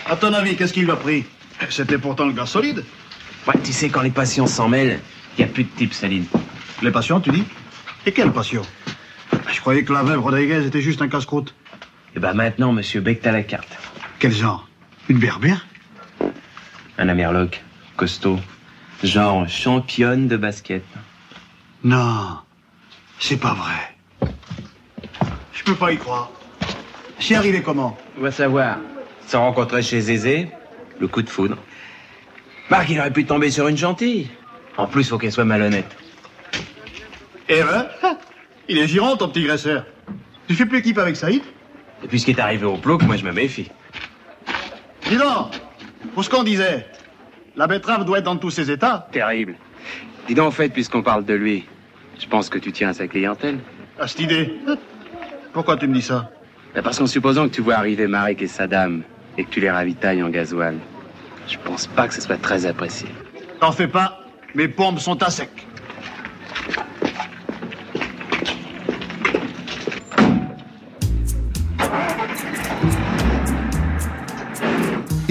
[SPEAKER 25] À ton avis, qu'est-ce qu'il a pris? C'était pourtant le gars solide.
[SPEAKER 5] Ouais, tu sais, quand les passions s'en mêlent, il n'y a plus de type, Saline.
[SPEAKER 25] Les passions, tu dis? Et quelle passion? Je croyais que la veuve Rodriguez était juste un casse-croûte.
[SPEAKER 5] Eh ben maintenant, monsieur Beck, t'as la carte.
[SPEAKER 25] Quel genre? Une berbère?
[SPEAKER 5] Un amerloc, costaud. Genre championne de basket.
[SPEAKER 25] Non, c'est pas vrai. Je peux pas y croire. C'est arrivé comment?
[SPEAKER 5] On va savoir. Se rencontrer chez Zézé, le coup de foudre. Marc, il aurait pu tomber sur une gentille.
[SPEAKER 27] En plus, faut qu'elle soit malhonnête.
[SPEAKER 28] Eh ben, il est girant, ton petit graisseur. Tu fais plus équipe avec Saïd?
[SPEAKER 27] Depuis ce qui est arrivé au plouc, moi je me méfie.
[SPEAKER 28] Dis donc, pour ce qu'on disait, la betterave doit être dans tous ses états.
[SPEAKER 27] Terrible. Dis donc, en fait, puisqu'on parle de lui, je pense que tu tiens à sa clientèle.
[SPEAKER 28] À cette idée. Pourquoi tu me dis ça?
[SPEAKER 27] Ben, parce qu'en supposant que tu vois arriver Marek et sa dame et que tu les ravitailles en gasoil, je pense pas que ce soit très apprécié.
[SPEAKER 28] T'en fais pas, mes pompes sont à sec.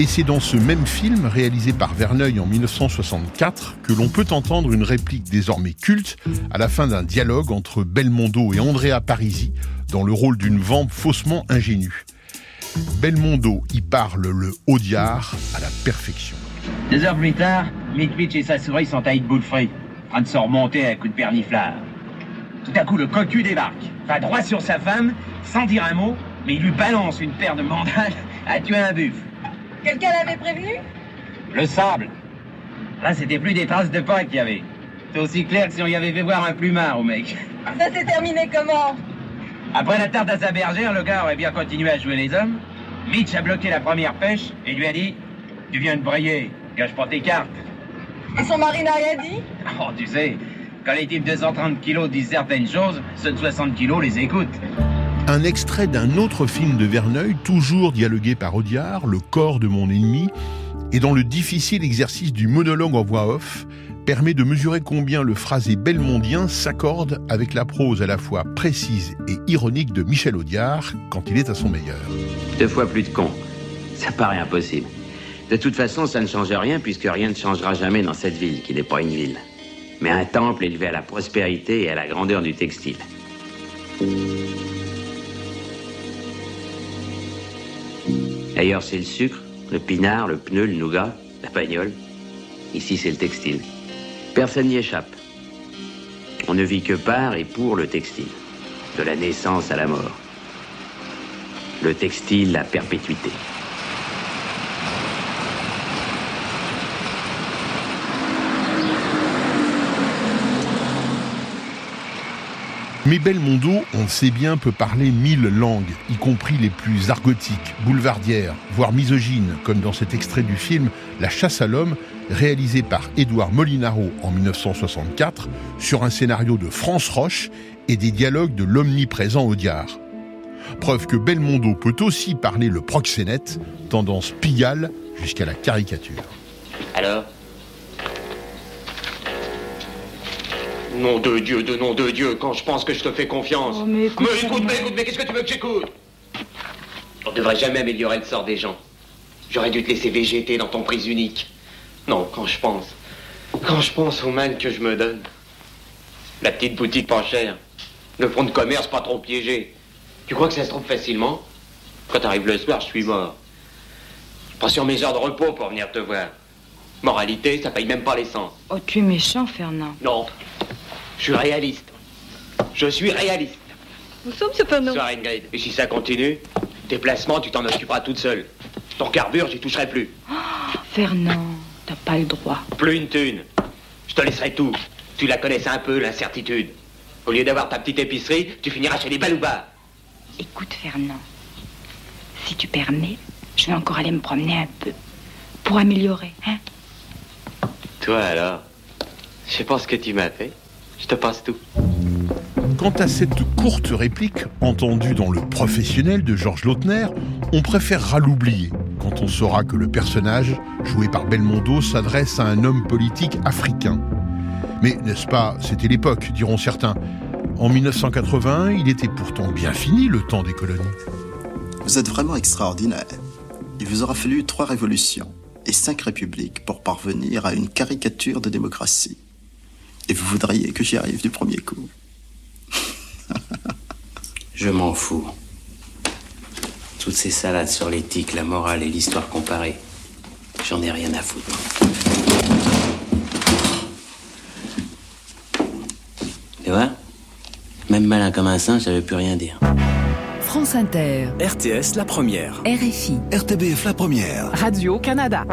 [SPEAKER 7] Et c'est dans ce même film, réalisé par Verneuil en 1964, que l'on peut entendre une réplique désormais culte à la fin d'un dialogue entre Belmondo et Andrea Parisi dans le rôle d'une vampe faussement ingénue. Belmondo y parle le Audiard à la perfection.
[SPEAKER 29] Deux heures plus tard, Mitwitch et sa souris sont à Boulefrey, en train de se remonter à coups de perniflard. Tout à coup, le cocu débarque, va droit sur sa femme, sans dire un mot, mais il lui balance une paire de mandales à tuer un buffle.
[SPEAKER 30] Quelqu'un l'avait prévenu?
[SPEAKER 29] Le sable. Là, c'était plus des traces de pas qu'il y avait. C'est aussi clair que si on y avait fait voir un plumard au mec.
[SPEAKER 30] Ça s'est terminé comment?
[SPEAKER 29] Après la tarte à sa bergère, le gars aurait bien continué à jouer les hommes. Mitch a bloqué la première pêche et lui a dit Tu viens de brailler, gâche pas tes cartes.
[SPEAKER 30] Et son mari n'a rien dit?
[SPEAKER 29] Oh, tu sais, quand les types de 130 kilos disent certaines choses, ceux de 60 kilos les écoutent.
[SPEAKER 7] Un extrait d'un autre film de Verneuil, toujours dialogué par Audiard, Le corps de mon ennemi, et dans le difficile exercice du monologue en voix off, permet de mesurer combien le phrasé belmondien s'accorde avec la prose à la fois précise et ironique de Michel Audiard quand il est à son meilleur.
[SPEAKER 27] Deux fois plus de cons. Ça paraît impossible. De toute façon, ça ne change rien puisque rien ne changera jamais dans cette ville qui n'est pas une ville, mais un temple élevé à la prospérité et à la grandeur du textile. D'ailleurs, c'est le sucre, le pinard, le pneu, le nougat, la bagnole. Ici, c'est le textile. Personne n'y échappe. On ne vit que par et pour le textile, de la naissance à la mort. Le textile, la perpétuité.
[SPEAKER 7] Mais Belmondo, on le sait bien, peut parler mille langues, y compris les plus argotiques, boulevardières, voire misogynes, comme dans cet extrait du film La chasse à l'homme, réalisé par Édouard Molinaro en 1964, sur un scénario de France Roche et des dialogues de l'omniprésent Audiard. Preuve que Belmondo peut aussi parler le proxénète, tendance pigale jusqu'à la caricature.
[SPEAKER 27] Nom de Dieu, de nom de Dieu, quand je pense que je te fais confiance.
[SPEAKER 23] Oh, mais écoute,
[SPEAKER 27] mais écoute, mais écoute, mais qu'est-ce que tu veux que j'écoute? On devrait jamais améliorer le sort des gens. J'aurais dû te laisser végéter dans ton prise unique. Non, quand je pense. Quand je pense au mal que je me donne. La petite boutique pas chère. Le fonds de commerce pas trop piégé. Tu crois que ça se trouve facilement? Quand t'arrives le soir, je suis mort. Je prends sur mes heures de repos pour venir te voir. Moralité, ça paye même pas l'essence.
[SPEAKER 23] Oh, tu es méchant, Fernand.
[SPEAKER 27] Non. Je suis réaliste. Je suis réaliste.
[SPEAKER 23] Nous sommes cependant.
[SPEAKER 27] Soir Ingrid. Et si ça continue, tes placements, tu t'en occuperas toute seule. Ton carbure, j'y toucherai plus.
[SPEAKER 23] Fernand, t'as pas le droit.
[SPEAKER 27] Plus une thune. Je te laisserai tout. Tu la connaissais un peu, l'incertitude. Au lieu d'avoir ta petite épicerie, tu finiras chez les baloubards.
[SPEAKER 23] Écoute, Fernand, si tu permets, je vais encore aller me promener un peu. Pour améliorer, hein
[SPEAKER 27] Toi alors Je sais pas ce que tu m'as fait. Je te passe tout.
[SPEAKER 7] Quant à cette courte réplique, entendue dans Le Professionnel de Georges Lautner, on préférera l'oublier quand on saura que le personnage, joué par Belmondo, s'adresse à un homme politique africain. Mais n'est-ce pas, c'était l'époque, diront certains. En 1981, il était pourtant bien fini le temps des colonies.
[SPEAKER 31] Vous êtes vraiment extraordinaire. Il vous aura fallu trois révolutions et cinq républiques pour parvenir à une caricature de démocratie. Et vous voudriez que j'y arrive du premier coup.
[SPEAKER 27] Je m'en fous. Toutes ces salades sur l'éthique, la morale et l'histoire comparée, j'en ai rien à foutre. Tu vois Même malin comme un singe, ça veut plus rien dire.
[SPEAKER 2] France Inter,
[SPEAKER 20] RTS La Première.
[SPEAKER 2] RFI,
[SPEAKER 20] RTBF La Première.
[SPEAKER 19] Radio-Canada.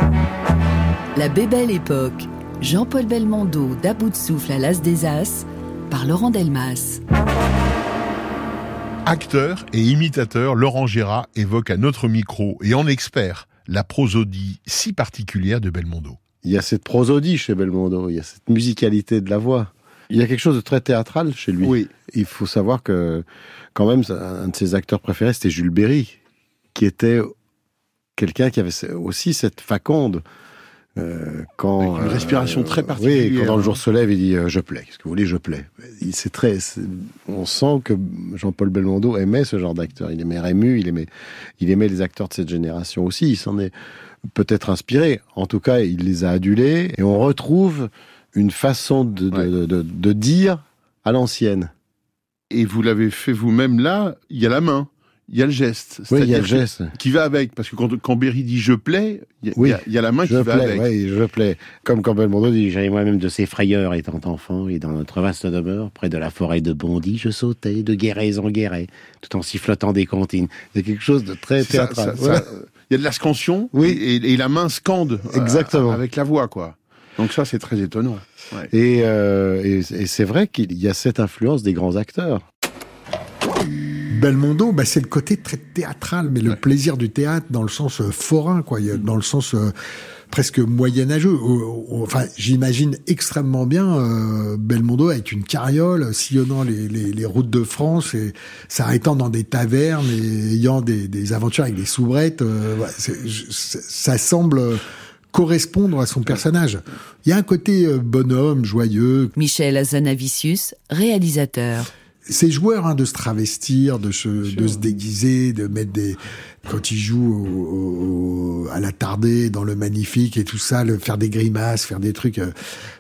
[SPEAKER 2] La Bébelle Époque Jean-Paul Belmondo d'À bout de souffle à l'As des As par Laurent Delmas.
[SPEAKER 7] Acteur et imitateur, Laurent Gérard évoque à notre micro et en expert la prosodie si particulière de Belmondo.
[SPEAKER 31] Il y a cette prosodie chez Belmondo, il y a cette musicalité de la voix. Il y a quelque chose de très théâtral chez lui. Oui. Il faut savoir que, quand même, un de ses acteurs préférés, c'était Jules Berry, qui était quelqu'un qui avait aussi cette faconde. Euh, quand
[SPEAKER 7] Avec une respiration très particulière.
[SPEAKER 31] Oui, quand dans le jour se lève, il dit euh, je plais. Qu'est-ce que vous voulez, je plais? C'est très. On sent que Jean-Paul Belmondo aimait ce genre d'acteur. Il aimait Rému, il aimait, il aimait les acteurs de cette génération aussi. Il s'en est peut-être inspiré. En tout cas, il les a adulés et on retrouve une façon de, de, de, de dire à l'ancienne.
[SPEAKER 7] Et vous l'avez fait vous-même là. Il y a la main il y a le geste.
[SPEAKER 31] Oui, il y a le geste.
[SPEAKER 7] Qui va avec. Parce que quand, quand Berry dit je plais, il y,
[SPEAKER 31] oui,
[SPEAKER 7] il y, a la main qui va avec.
[SPEAKER 31] Oui, je plais. Comme quand Belmondo dit J'avais moi-même de ces frayeurs étant enfant, et dans notre vaste demeure, près de la forêt de Bondy, je sautais de guérets en guérets, tout en sifflotant des comptines. C'est quelque chose de très théâtral.
[SPEAKER 7] Il y a de la scansion,
[SPEAKER 31] oui.
[SPEAKER 7] et, et la main scande.
[SPEAKER 31] Exactement.
[SPEAKER 7] Euh, avec la voix, quoi. Donc ça, c'est très étonnant.
[SPEAKER 31] Ouais. Et, euh, et, et c'est vrai qu'il y a cette influence des grands acteurs.
[SPEAKER 32] Belmondo, bah, c'est le côté très théâtral, mais le plaisir du théâtre dans le sens euh, forain, quoi, dans le sens euh, presque moyenâgeux. Enfin, j'imagine extrêmement bien euh, Belmondo avec une carriole sillonnant les, les, les, routes de France et s'arrêtant dans des tavernes et ayant des, des aventures avec des soubrettes. Ouais, ça semble correspondre à son personnage. Il y a un côté bonhomme, joyeux.
[SPEAKER 2] Michel Azanavicius, réalisateur
[SPEAKER 32] ces joueurs hein, de se travestir, de se, de se déguiser, de mettre des quand ils jouent au, au, à la tardée dans le magnifique et tout ça, le, faire des grimaces, faire des trucs. Euh,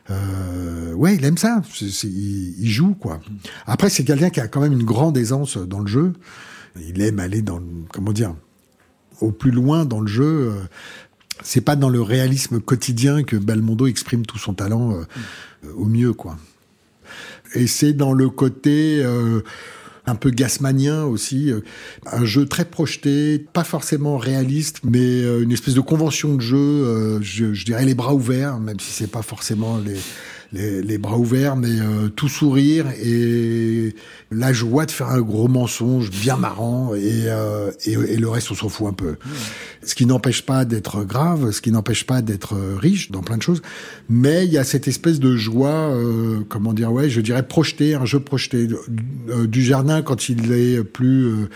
[SPEAKER 32] euh, ouais, il aime ça. C est, c est, il, il, joue quoi. Après, c'est quelqu'un qui a quand même une grande aisance dans le jeu. Il aime aller dans comment dire au plus loin dans le jeu. C'est pas dans le réalisme quotidien que Belmondo exprime tout son talent euh, au mieux quoi et c'est dans le côté euh, un peu gasmanien aussi, euh, un jeu très projeté, pas forcément réaliste, mais euh, une espèce de convention de jeu, euh, je, je, dirais les bras ouverts, même si c'est pas forcément les, les, les, bras ouverts, mais euh, tout sourire et la joie de faire un gros mensonge bien marrant et, euh, et, le reste on s'en fout un peu. Ce qui n'empêche pas d'être grave, ce qui n'empêche pas d'être riche dans plein de choses, mais il y a cette espèce de joie, euh, comment dire, ouais, je dirais projeté, un jeu projeté euh, du jardin quand il est plus euh,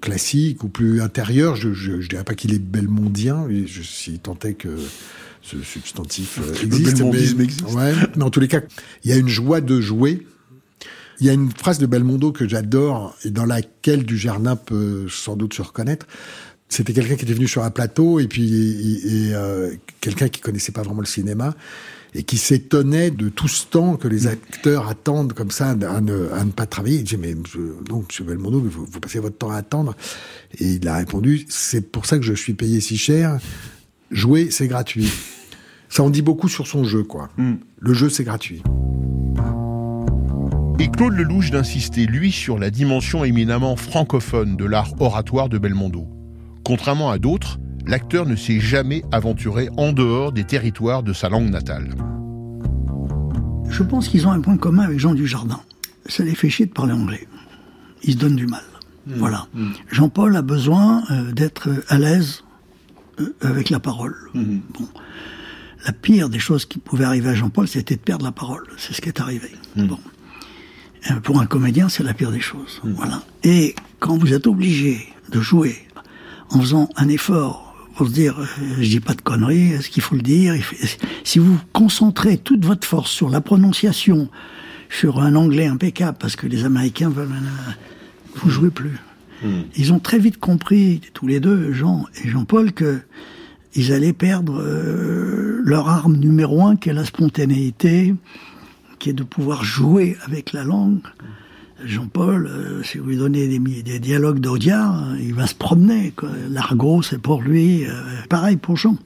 [SPEAKER 32] classique ou plus intérieur. Je, je, je dirais pas qu'il est belmondien, je si tant est que ce substantif euh, existe.
[SPEAKER 7] Le
[SPEAKER 32] mais,
[SPEAKER 7] existe.
[SPEAKER 32] Ouais, mais en tous les cas, il y a une joie de jouer. Il y a une phrase de Belmondo que j'adore et dans laquelle Dujardin peut sans doute se reconnaître. C'était quelqu'un qui était venu sur un plateau et puis et, et, euh, quelqu'un qui connaissait pas vraiment le cinéma et qui s'étonnait de tout ce temps que les acteurs attendent comme ça à ne, à ne pas travailler. Il dit mais non, Monsieur Belmondo, vous, vous passez votre temps à attendre. Et il a répondu c'est pour ça que je suis payé si cher. Jouer, c'est gratuit. Ça en dit beaucoup sur son jeu, quoi. Mm. Le jeu, c'est gratuit.
[SPEAKER 7] Et Claude Lelouch d'insister, lui, sur la dimension éminemment francophone de l'art oratoire de Belmondo. Contrairement à d'autres, l'acteur ne s'est jamais aventuré en dehors des territoires de sa langue natale.
[SPEAKER 33] Je pense qu'ils ont un point commun avec Jean Dujardin. Ça les fait chier de parler anglais. Ils se donnent du mal. Mmh. Voilà. Mmh. Jean-Paul a besoin euh, d'être à l'aise avec la parole. Mmh. Bon la pire des choses qui pouvaient arriver à Jean-Paul, c'était de perdre la parole. C'est ce qui est arrivé. Mmh. Bon. Euh, pour un comédien, c'est la pire des choses. Mmh. Voilà. Et quand vous êtes obligé de jouer en faisant un effort pour se dire, euh, je dis pas de conneries, est-ce qu'il faut le dire Si vous concentrez toute votre force sur la prononciation, sur un anglais impeccable, parce que les Américains veulent, euh, vous jouez plus. Mmh. Ils ont très vite compris, tous les deux, Jean et Jean-Paul, que ils allaient perdre euh, leur arme numéro un, qui est la spontanéité, qui est de pouvoir jouer avec la langue. Jean-Paul, euh, si vous lui donnez des, dialogues d'Audiard, il va se promener. L'argot, c'est pour lui. Euh, pareil pour Jean.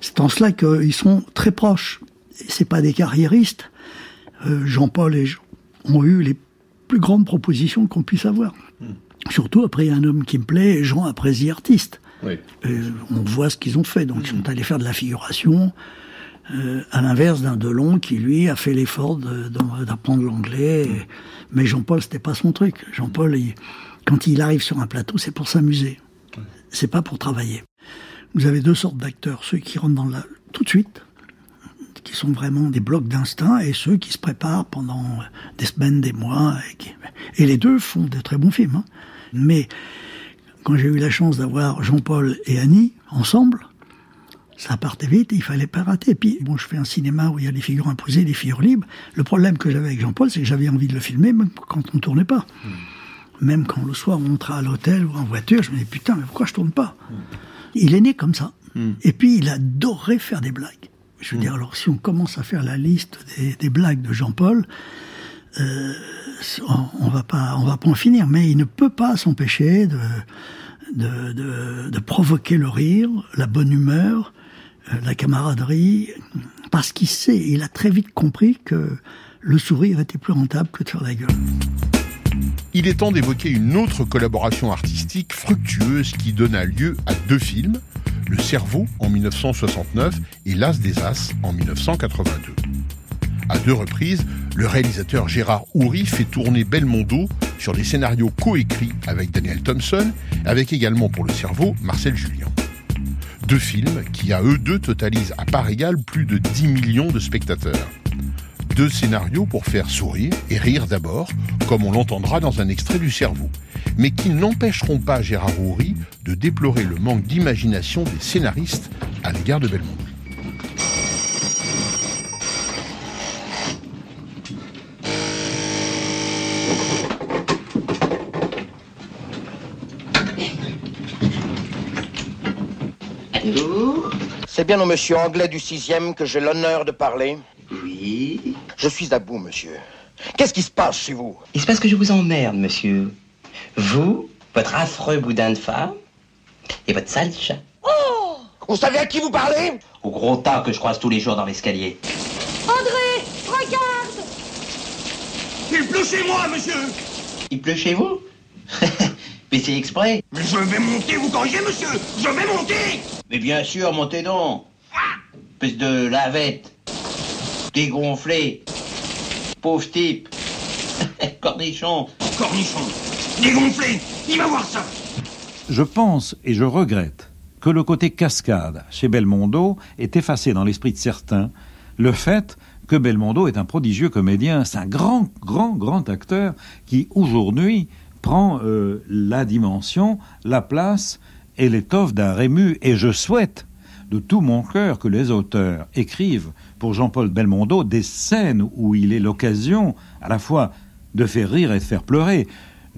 [SPEAKER 33] C'est en cela qu'ils sont très proches. C'est pas des carriéristes. Jean-Paul et Jean ont eu les plus grandes propositions qu'on puisse avoir. Surtout après un homme qui me plaît, Jean après The Artist. Oui. Euh, on voit ce qu'ils ont fait. Donc, ils sont allés faire de la figuration. Euh, à l'inverse d'un Delon qui, lui, a fait l'effort d'apprendre l'anglais. Mais Jean-Paul, c'était pas son truc. Jean-Paul, quand il arrive sur un plateau, c'est pour s'amuser. C'est pas pour travailler. Vous avez deux sortes d'acteurs. Ceux qui rentrent dans la... tout de suite, qui sont vraiment des blocs d'instinct, et ceux qui se préparent pendant des semaines, des mois. Et, les deux font de très bons films. Hein. Mais quand j'ai eu la chance d'avoir Jean-Paul et Annie ensemble, ça partait vite, il fallait pas rater. Et puis, bon, je fais un cinéma où il y a des figures imposées, des figures libres. Le problème que j'avais avec Jean-Paul, c'est que j'avais envie de le filmer même quand on ne tournait pas. Hmm. Même quand le soir on rentrait à l'hôtel ou en voiture, je me disais putain, mais pourquoi je tourne pas? Hmm. Il est né comme ça. Hmm. Et puis, il adorait faire des blagues. Je veux dire, alors si on commence à faire la liste des, blagues de Jean-Paul, euh, on, va pas, on va pas en finir. Mais il ne peut pas s'empêcher de de, de, provoquer le rire, la bonne humeur, euh, la camaraderie, parce qu'il sait, il a très vite compris que le sourire était plus rentable que de faire la gueule.
[SPEAKER 7] Il est temps d'évoquer une autre collaboration artistique fructueuse qui donna lieu à deux films, Le Cerveau en 1969 et L'As des As en 1982. À deux reprises, le réalisateur Gérard Houry fait tourner Belmondo sur des scénarios coécrits avec Daniel Thompson, avec également pour Le Cerveau Marcel Julien. Deux films qui, à eux deux, totalisent à part égale plus de 10 millions de spectateurs. Deux scénarios pour faire sourire et rire d'abord, comme on l'entendra dans un extrait du cerveau, mais qui n'empêcheront pas Gérard Houry de déplorer le manque d'imagination des scénaristes à l'égard de Belmondo.
[SPEAKER 34] C'est bien au monsieur anglais du sixième que j'ai l'honneur de parler
[SPEAKER 5] Oui.
[SPEAKER 34] Je suis à bout, monsieur. Qu'est-ce qui se passe chez vous?
[SPEAKER 5] Il se passe que je vous emmerde, monsieur. Vous, votre affreux boudin de femme et votre sale chat.
[SPEAKER 34] Oh Vous savez à qui vous parlez?
[SPEAKER 5] Au gros tas que je croise tous les jours dans l'escalier.
[SPEAKER 35] André, regarde
[SPEAKER 34] Il pleut chez moi, monsieur
[SPEAKER 5] Il pleut chez vous? Mais c'est exprès.
[SPEAKER 34] Mais je vais monter, vous corrigez, monsieur Je vais monter
[SPEAKER 5] Mais bien sûr, montez donc. Espèce de lavette. Dégonflé Pauvre type. Cornichon.
[SPEAKER 34] Cornichon. Dégonflé. Il va voir ça.
[SPEAKER 36] Je pense et je regrette que le côté cascade chez Belmondo est effacé dans l'esprit de certains le fait que Belmondo est un prodigieux comédien, c'est un grand, grand, grand acteur qui aujourd'hui prend euh, la dimension, la place et l'étoffe d'un Rému. Et je souhaite de tout mon cœur que les auteurs écrivent pour Jean-Paul Belmondo des scènes où il est l'occasion à la fois de faire rire et de faire pleurer.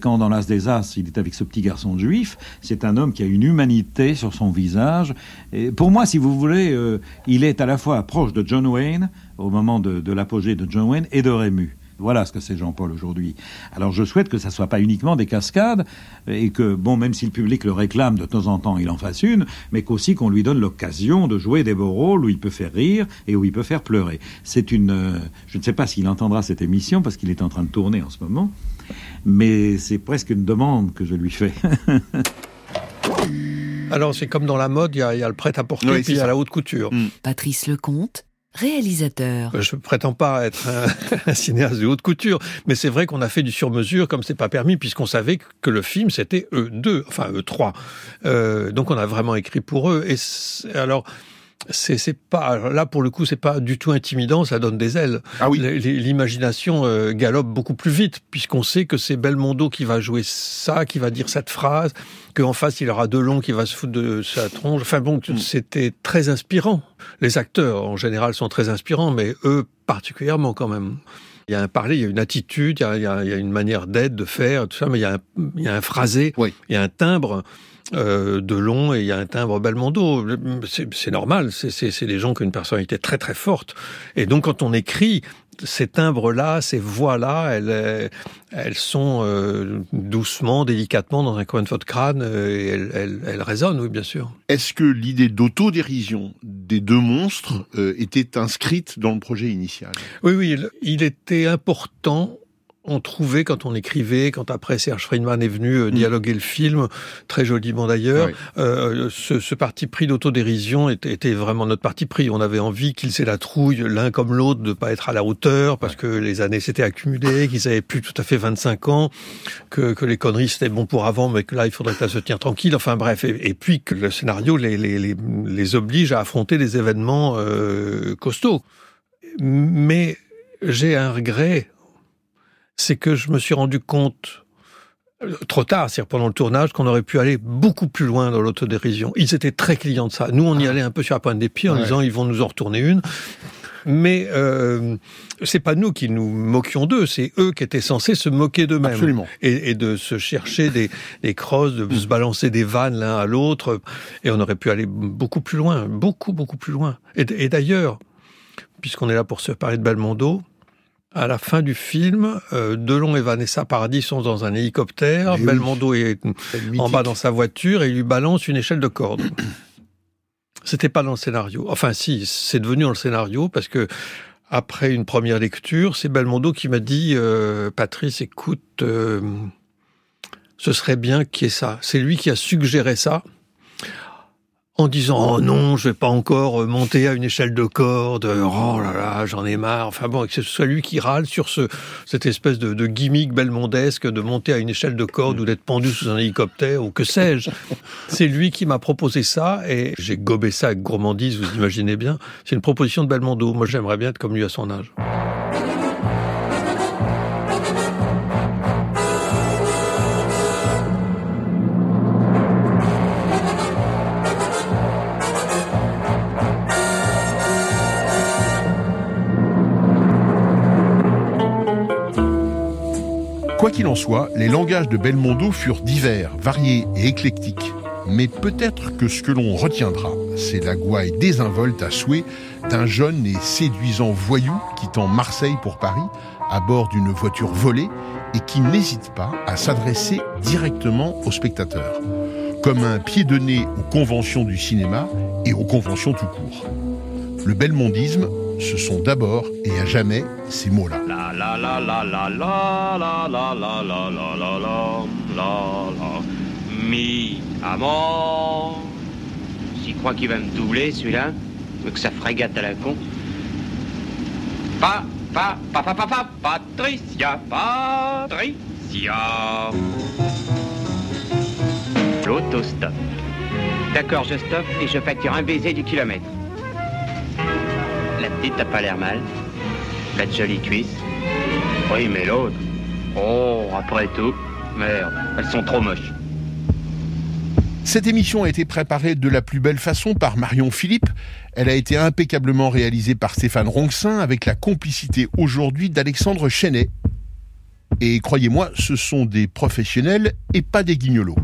[SPEAKER 36] Quand dans l'As des As, il est avec ce petit garçon juif, c'est un homme qui a une humanité sur son visage. Et pour moi, si vous voulez, euh, il est à la fois proche de John Wayne, au moment de, de l'apogée de John Wayne, et de Rému. Voilà ce que c'est Jean-Paul aujourd'hui. Alors je souhaite que ça soit pas uniquement des cascades et que, bon, même si le public le réclame de temps en temps, il en fasse une, mais qu'aussi qu'on lui donne l'occasion de jouer des beaux rôles où il peut faire rire et où il peut faire pleurer. C'est une, euh, je ne sais pas s'il entendra cette émission parce qu'il est en train de tourner en ce moment, mais c'est presque une demande que je lui fais.
[SPEAKER 37] Alors c'est comme dans la mode, il y, a le prêt-à-porter et puis il y a la haute couture.
[SPEAKER 2] Patrice Lecomte réalisateur.
[SPEAKER 37] Je prétends pas être un, cinéaste de haute couture, mais c'est vrai qu'on a fait du sur-mesure comme c'est pas permis puisqu'on savait que le film c'était eux deux, enfin eux trois. Euh, donc on a vraiment écrit pour eux. Et alors c'est pas là pour le coup c'est pas du tout intimidant ça donne des ailes.
[SPEAKER 7] Ah oui.
[SPEAKER 37] L'imagination euh, galope beaucoup plus vite puisqu'on sait que c'est Belmondo qui va jouer ça qui va dire cette phrase qu'en face il aura Delon qui va se foutre de sa tronche. Enfin bon mm. c'était très inspirant. Les acteurs en général sont très inspirants mais eux particulièrement quand même. Il y a un parler, il y a une attitude, il y a, il y a une manière d'être, de faire, tout ça, mais il y a un, il y a un phrasé,
[SPEAKER 7] oui.
[SPEAKER 37] il y a un timbre euh, de long et il y a un timbre Belmondo. C'est normal, c'est des gens qui ont une personnalité très très forte. Et donc quand on écrit, ces timbres-là, ces voix-là, elles, elles sont euh, doucement, délicatement dans un coin de votre crâne euh, et elles, elles, elles, résonnent, oui, bien sûr.
[SPEAKER 7] Est-ce que l'idée d'autodérision des deux monstres était inscrite dans le projet initial?
[SPEAKER 37] Oui, oui, il était important on trouvait quand on écrivait, quand après Serge Friedman est venu euh, dialoguer le film, très joliment d'ailleurs, euh, ce, ce, parti pris d'autodérision était, était, vraiment notre parti pris. On avait envie qu'ils aient la trouille l'un comme l'autre de pas être à la hauteur parce que les années s'étaient accumulées, qu'ils avaient plus tout à fait 25 ans, que, que les conneries c'était bon pour avant, mais que là il faudrait que ça se tient tranquille. Enfin bref, et, puis que le scénario les, les, les, les, oblige à affronter des événements euh, costauds. Mais j'ai un regret c'est que je me suis rendu compte euh, trop tard, c'est-à-dire pendant le tournage, qu'on aurait pu aller beaucoup plus loin dans l'autodérision. Ils étaient très clients de ça. Nous, on y allait un peu sur la pointe des pieds en disant ils vont nous en retourner une. Mais euh, c'est pas nous qui nous moquions d'eux, c'est eux qui étaient censés se moquer d'eux-mêmes et, et, de se chercher des, des crosses, de se balancer des vannes l'un à l'autre. Et on aurait pu aller beaucoup plus loin, beaucoup beaucoup plus loin. Et, et d'ailleurs, puisqu'on est là pour se parler de Belmondo, à la fin du film, euh, Delon et Vanessa Paradis sont dans un hélicoptère, Belmondo est en bas dans sa voiture et il lui balance une échelle de corde. C'était pas dans le scénario. Enfin si, c'est devenu dans le scénario parce que après une première lecture, c'est Belmondo qui m'a dit euh, Patrice, écoute, euh, ce serait bien qu'il y ait ça. C'est lui qui a suggéré ça en disant oh non, je vais pas encore monter à une échelle de corde, oh là là, j'en ai marre. Enfin bon, que ce soit lui qui râle sur ce cette espèce de, de gimmick belmondesque de monter à une échelle de corde ou d'être pendu sous un hélicoptère ou que sais-je. C'est lui qui m'a proposé ça et j'ai gobé ça avec gourmandise, vous imaginez bien. C'est une proposition de Belmondo. Moi, j'aimerais bien être comme lui à son âge.
[SPEAKER 7] Quoi qu'il en soit, les langages de Belmondo furent divers, variés et éclectiques. Mais peut-être que ce que l'on retiendra, c'est la gouaille désinvolte à souhait d'un jeune et séduisant voyou quittant Marseille pour Paris à bord d'une voiture volée et qui n'hésite pas à s'adresser directement aux spectateurs, comme un pied de nez aux conventions du cinéma et aux conventions tout court. Le belmondisme ce sont d'abord et à jamais ces mots-là. La la la la la la la la la la la la
[SPEAKER 5] la la mi amant. S'il croit qu'il va me doubler celui-là, que ça frégate à la con. Pa pa pa pa pa pa Patricia Patricia. L'autostop. D'accord, je stoppe et je facture un baiser du kilomètre. La petite, t'as pas l'air mal. La jolie cuisse. Oui, mais l'autre. Oh, après tout. Merde, elles sont trop moches.
[SPEAKER 7] Cette émission a été préparée de la plus belle façon par Marion Philippe. Elle a été impeccablement réalisée par Stéphane Ronxin avec la complicité aujourd'hui d'Alexandre Chenet. Et croyez-moi, ce sont des professionnels et pas des guignolos.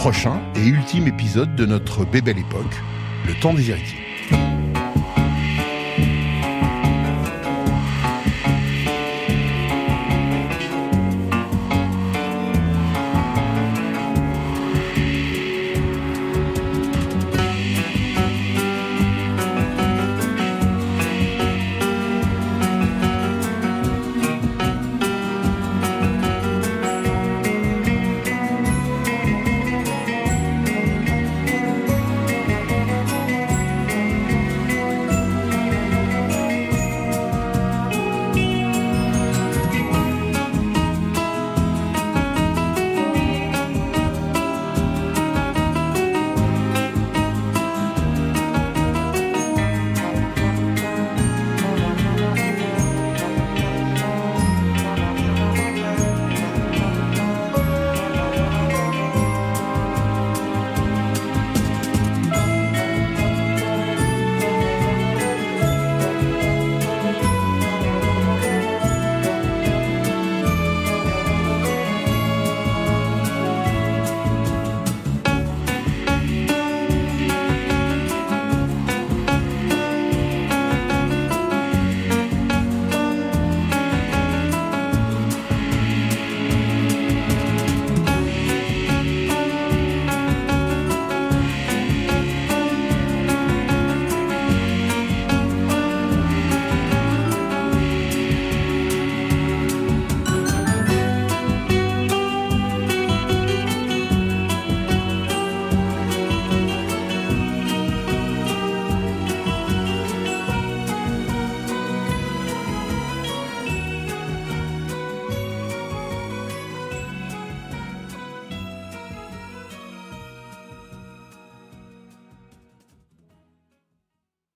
[SPEAKER 7] Prochain et ultime épisode de notre Bébelle Époque, le temps des héritiers.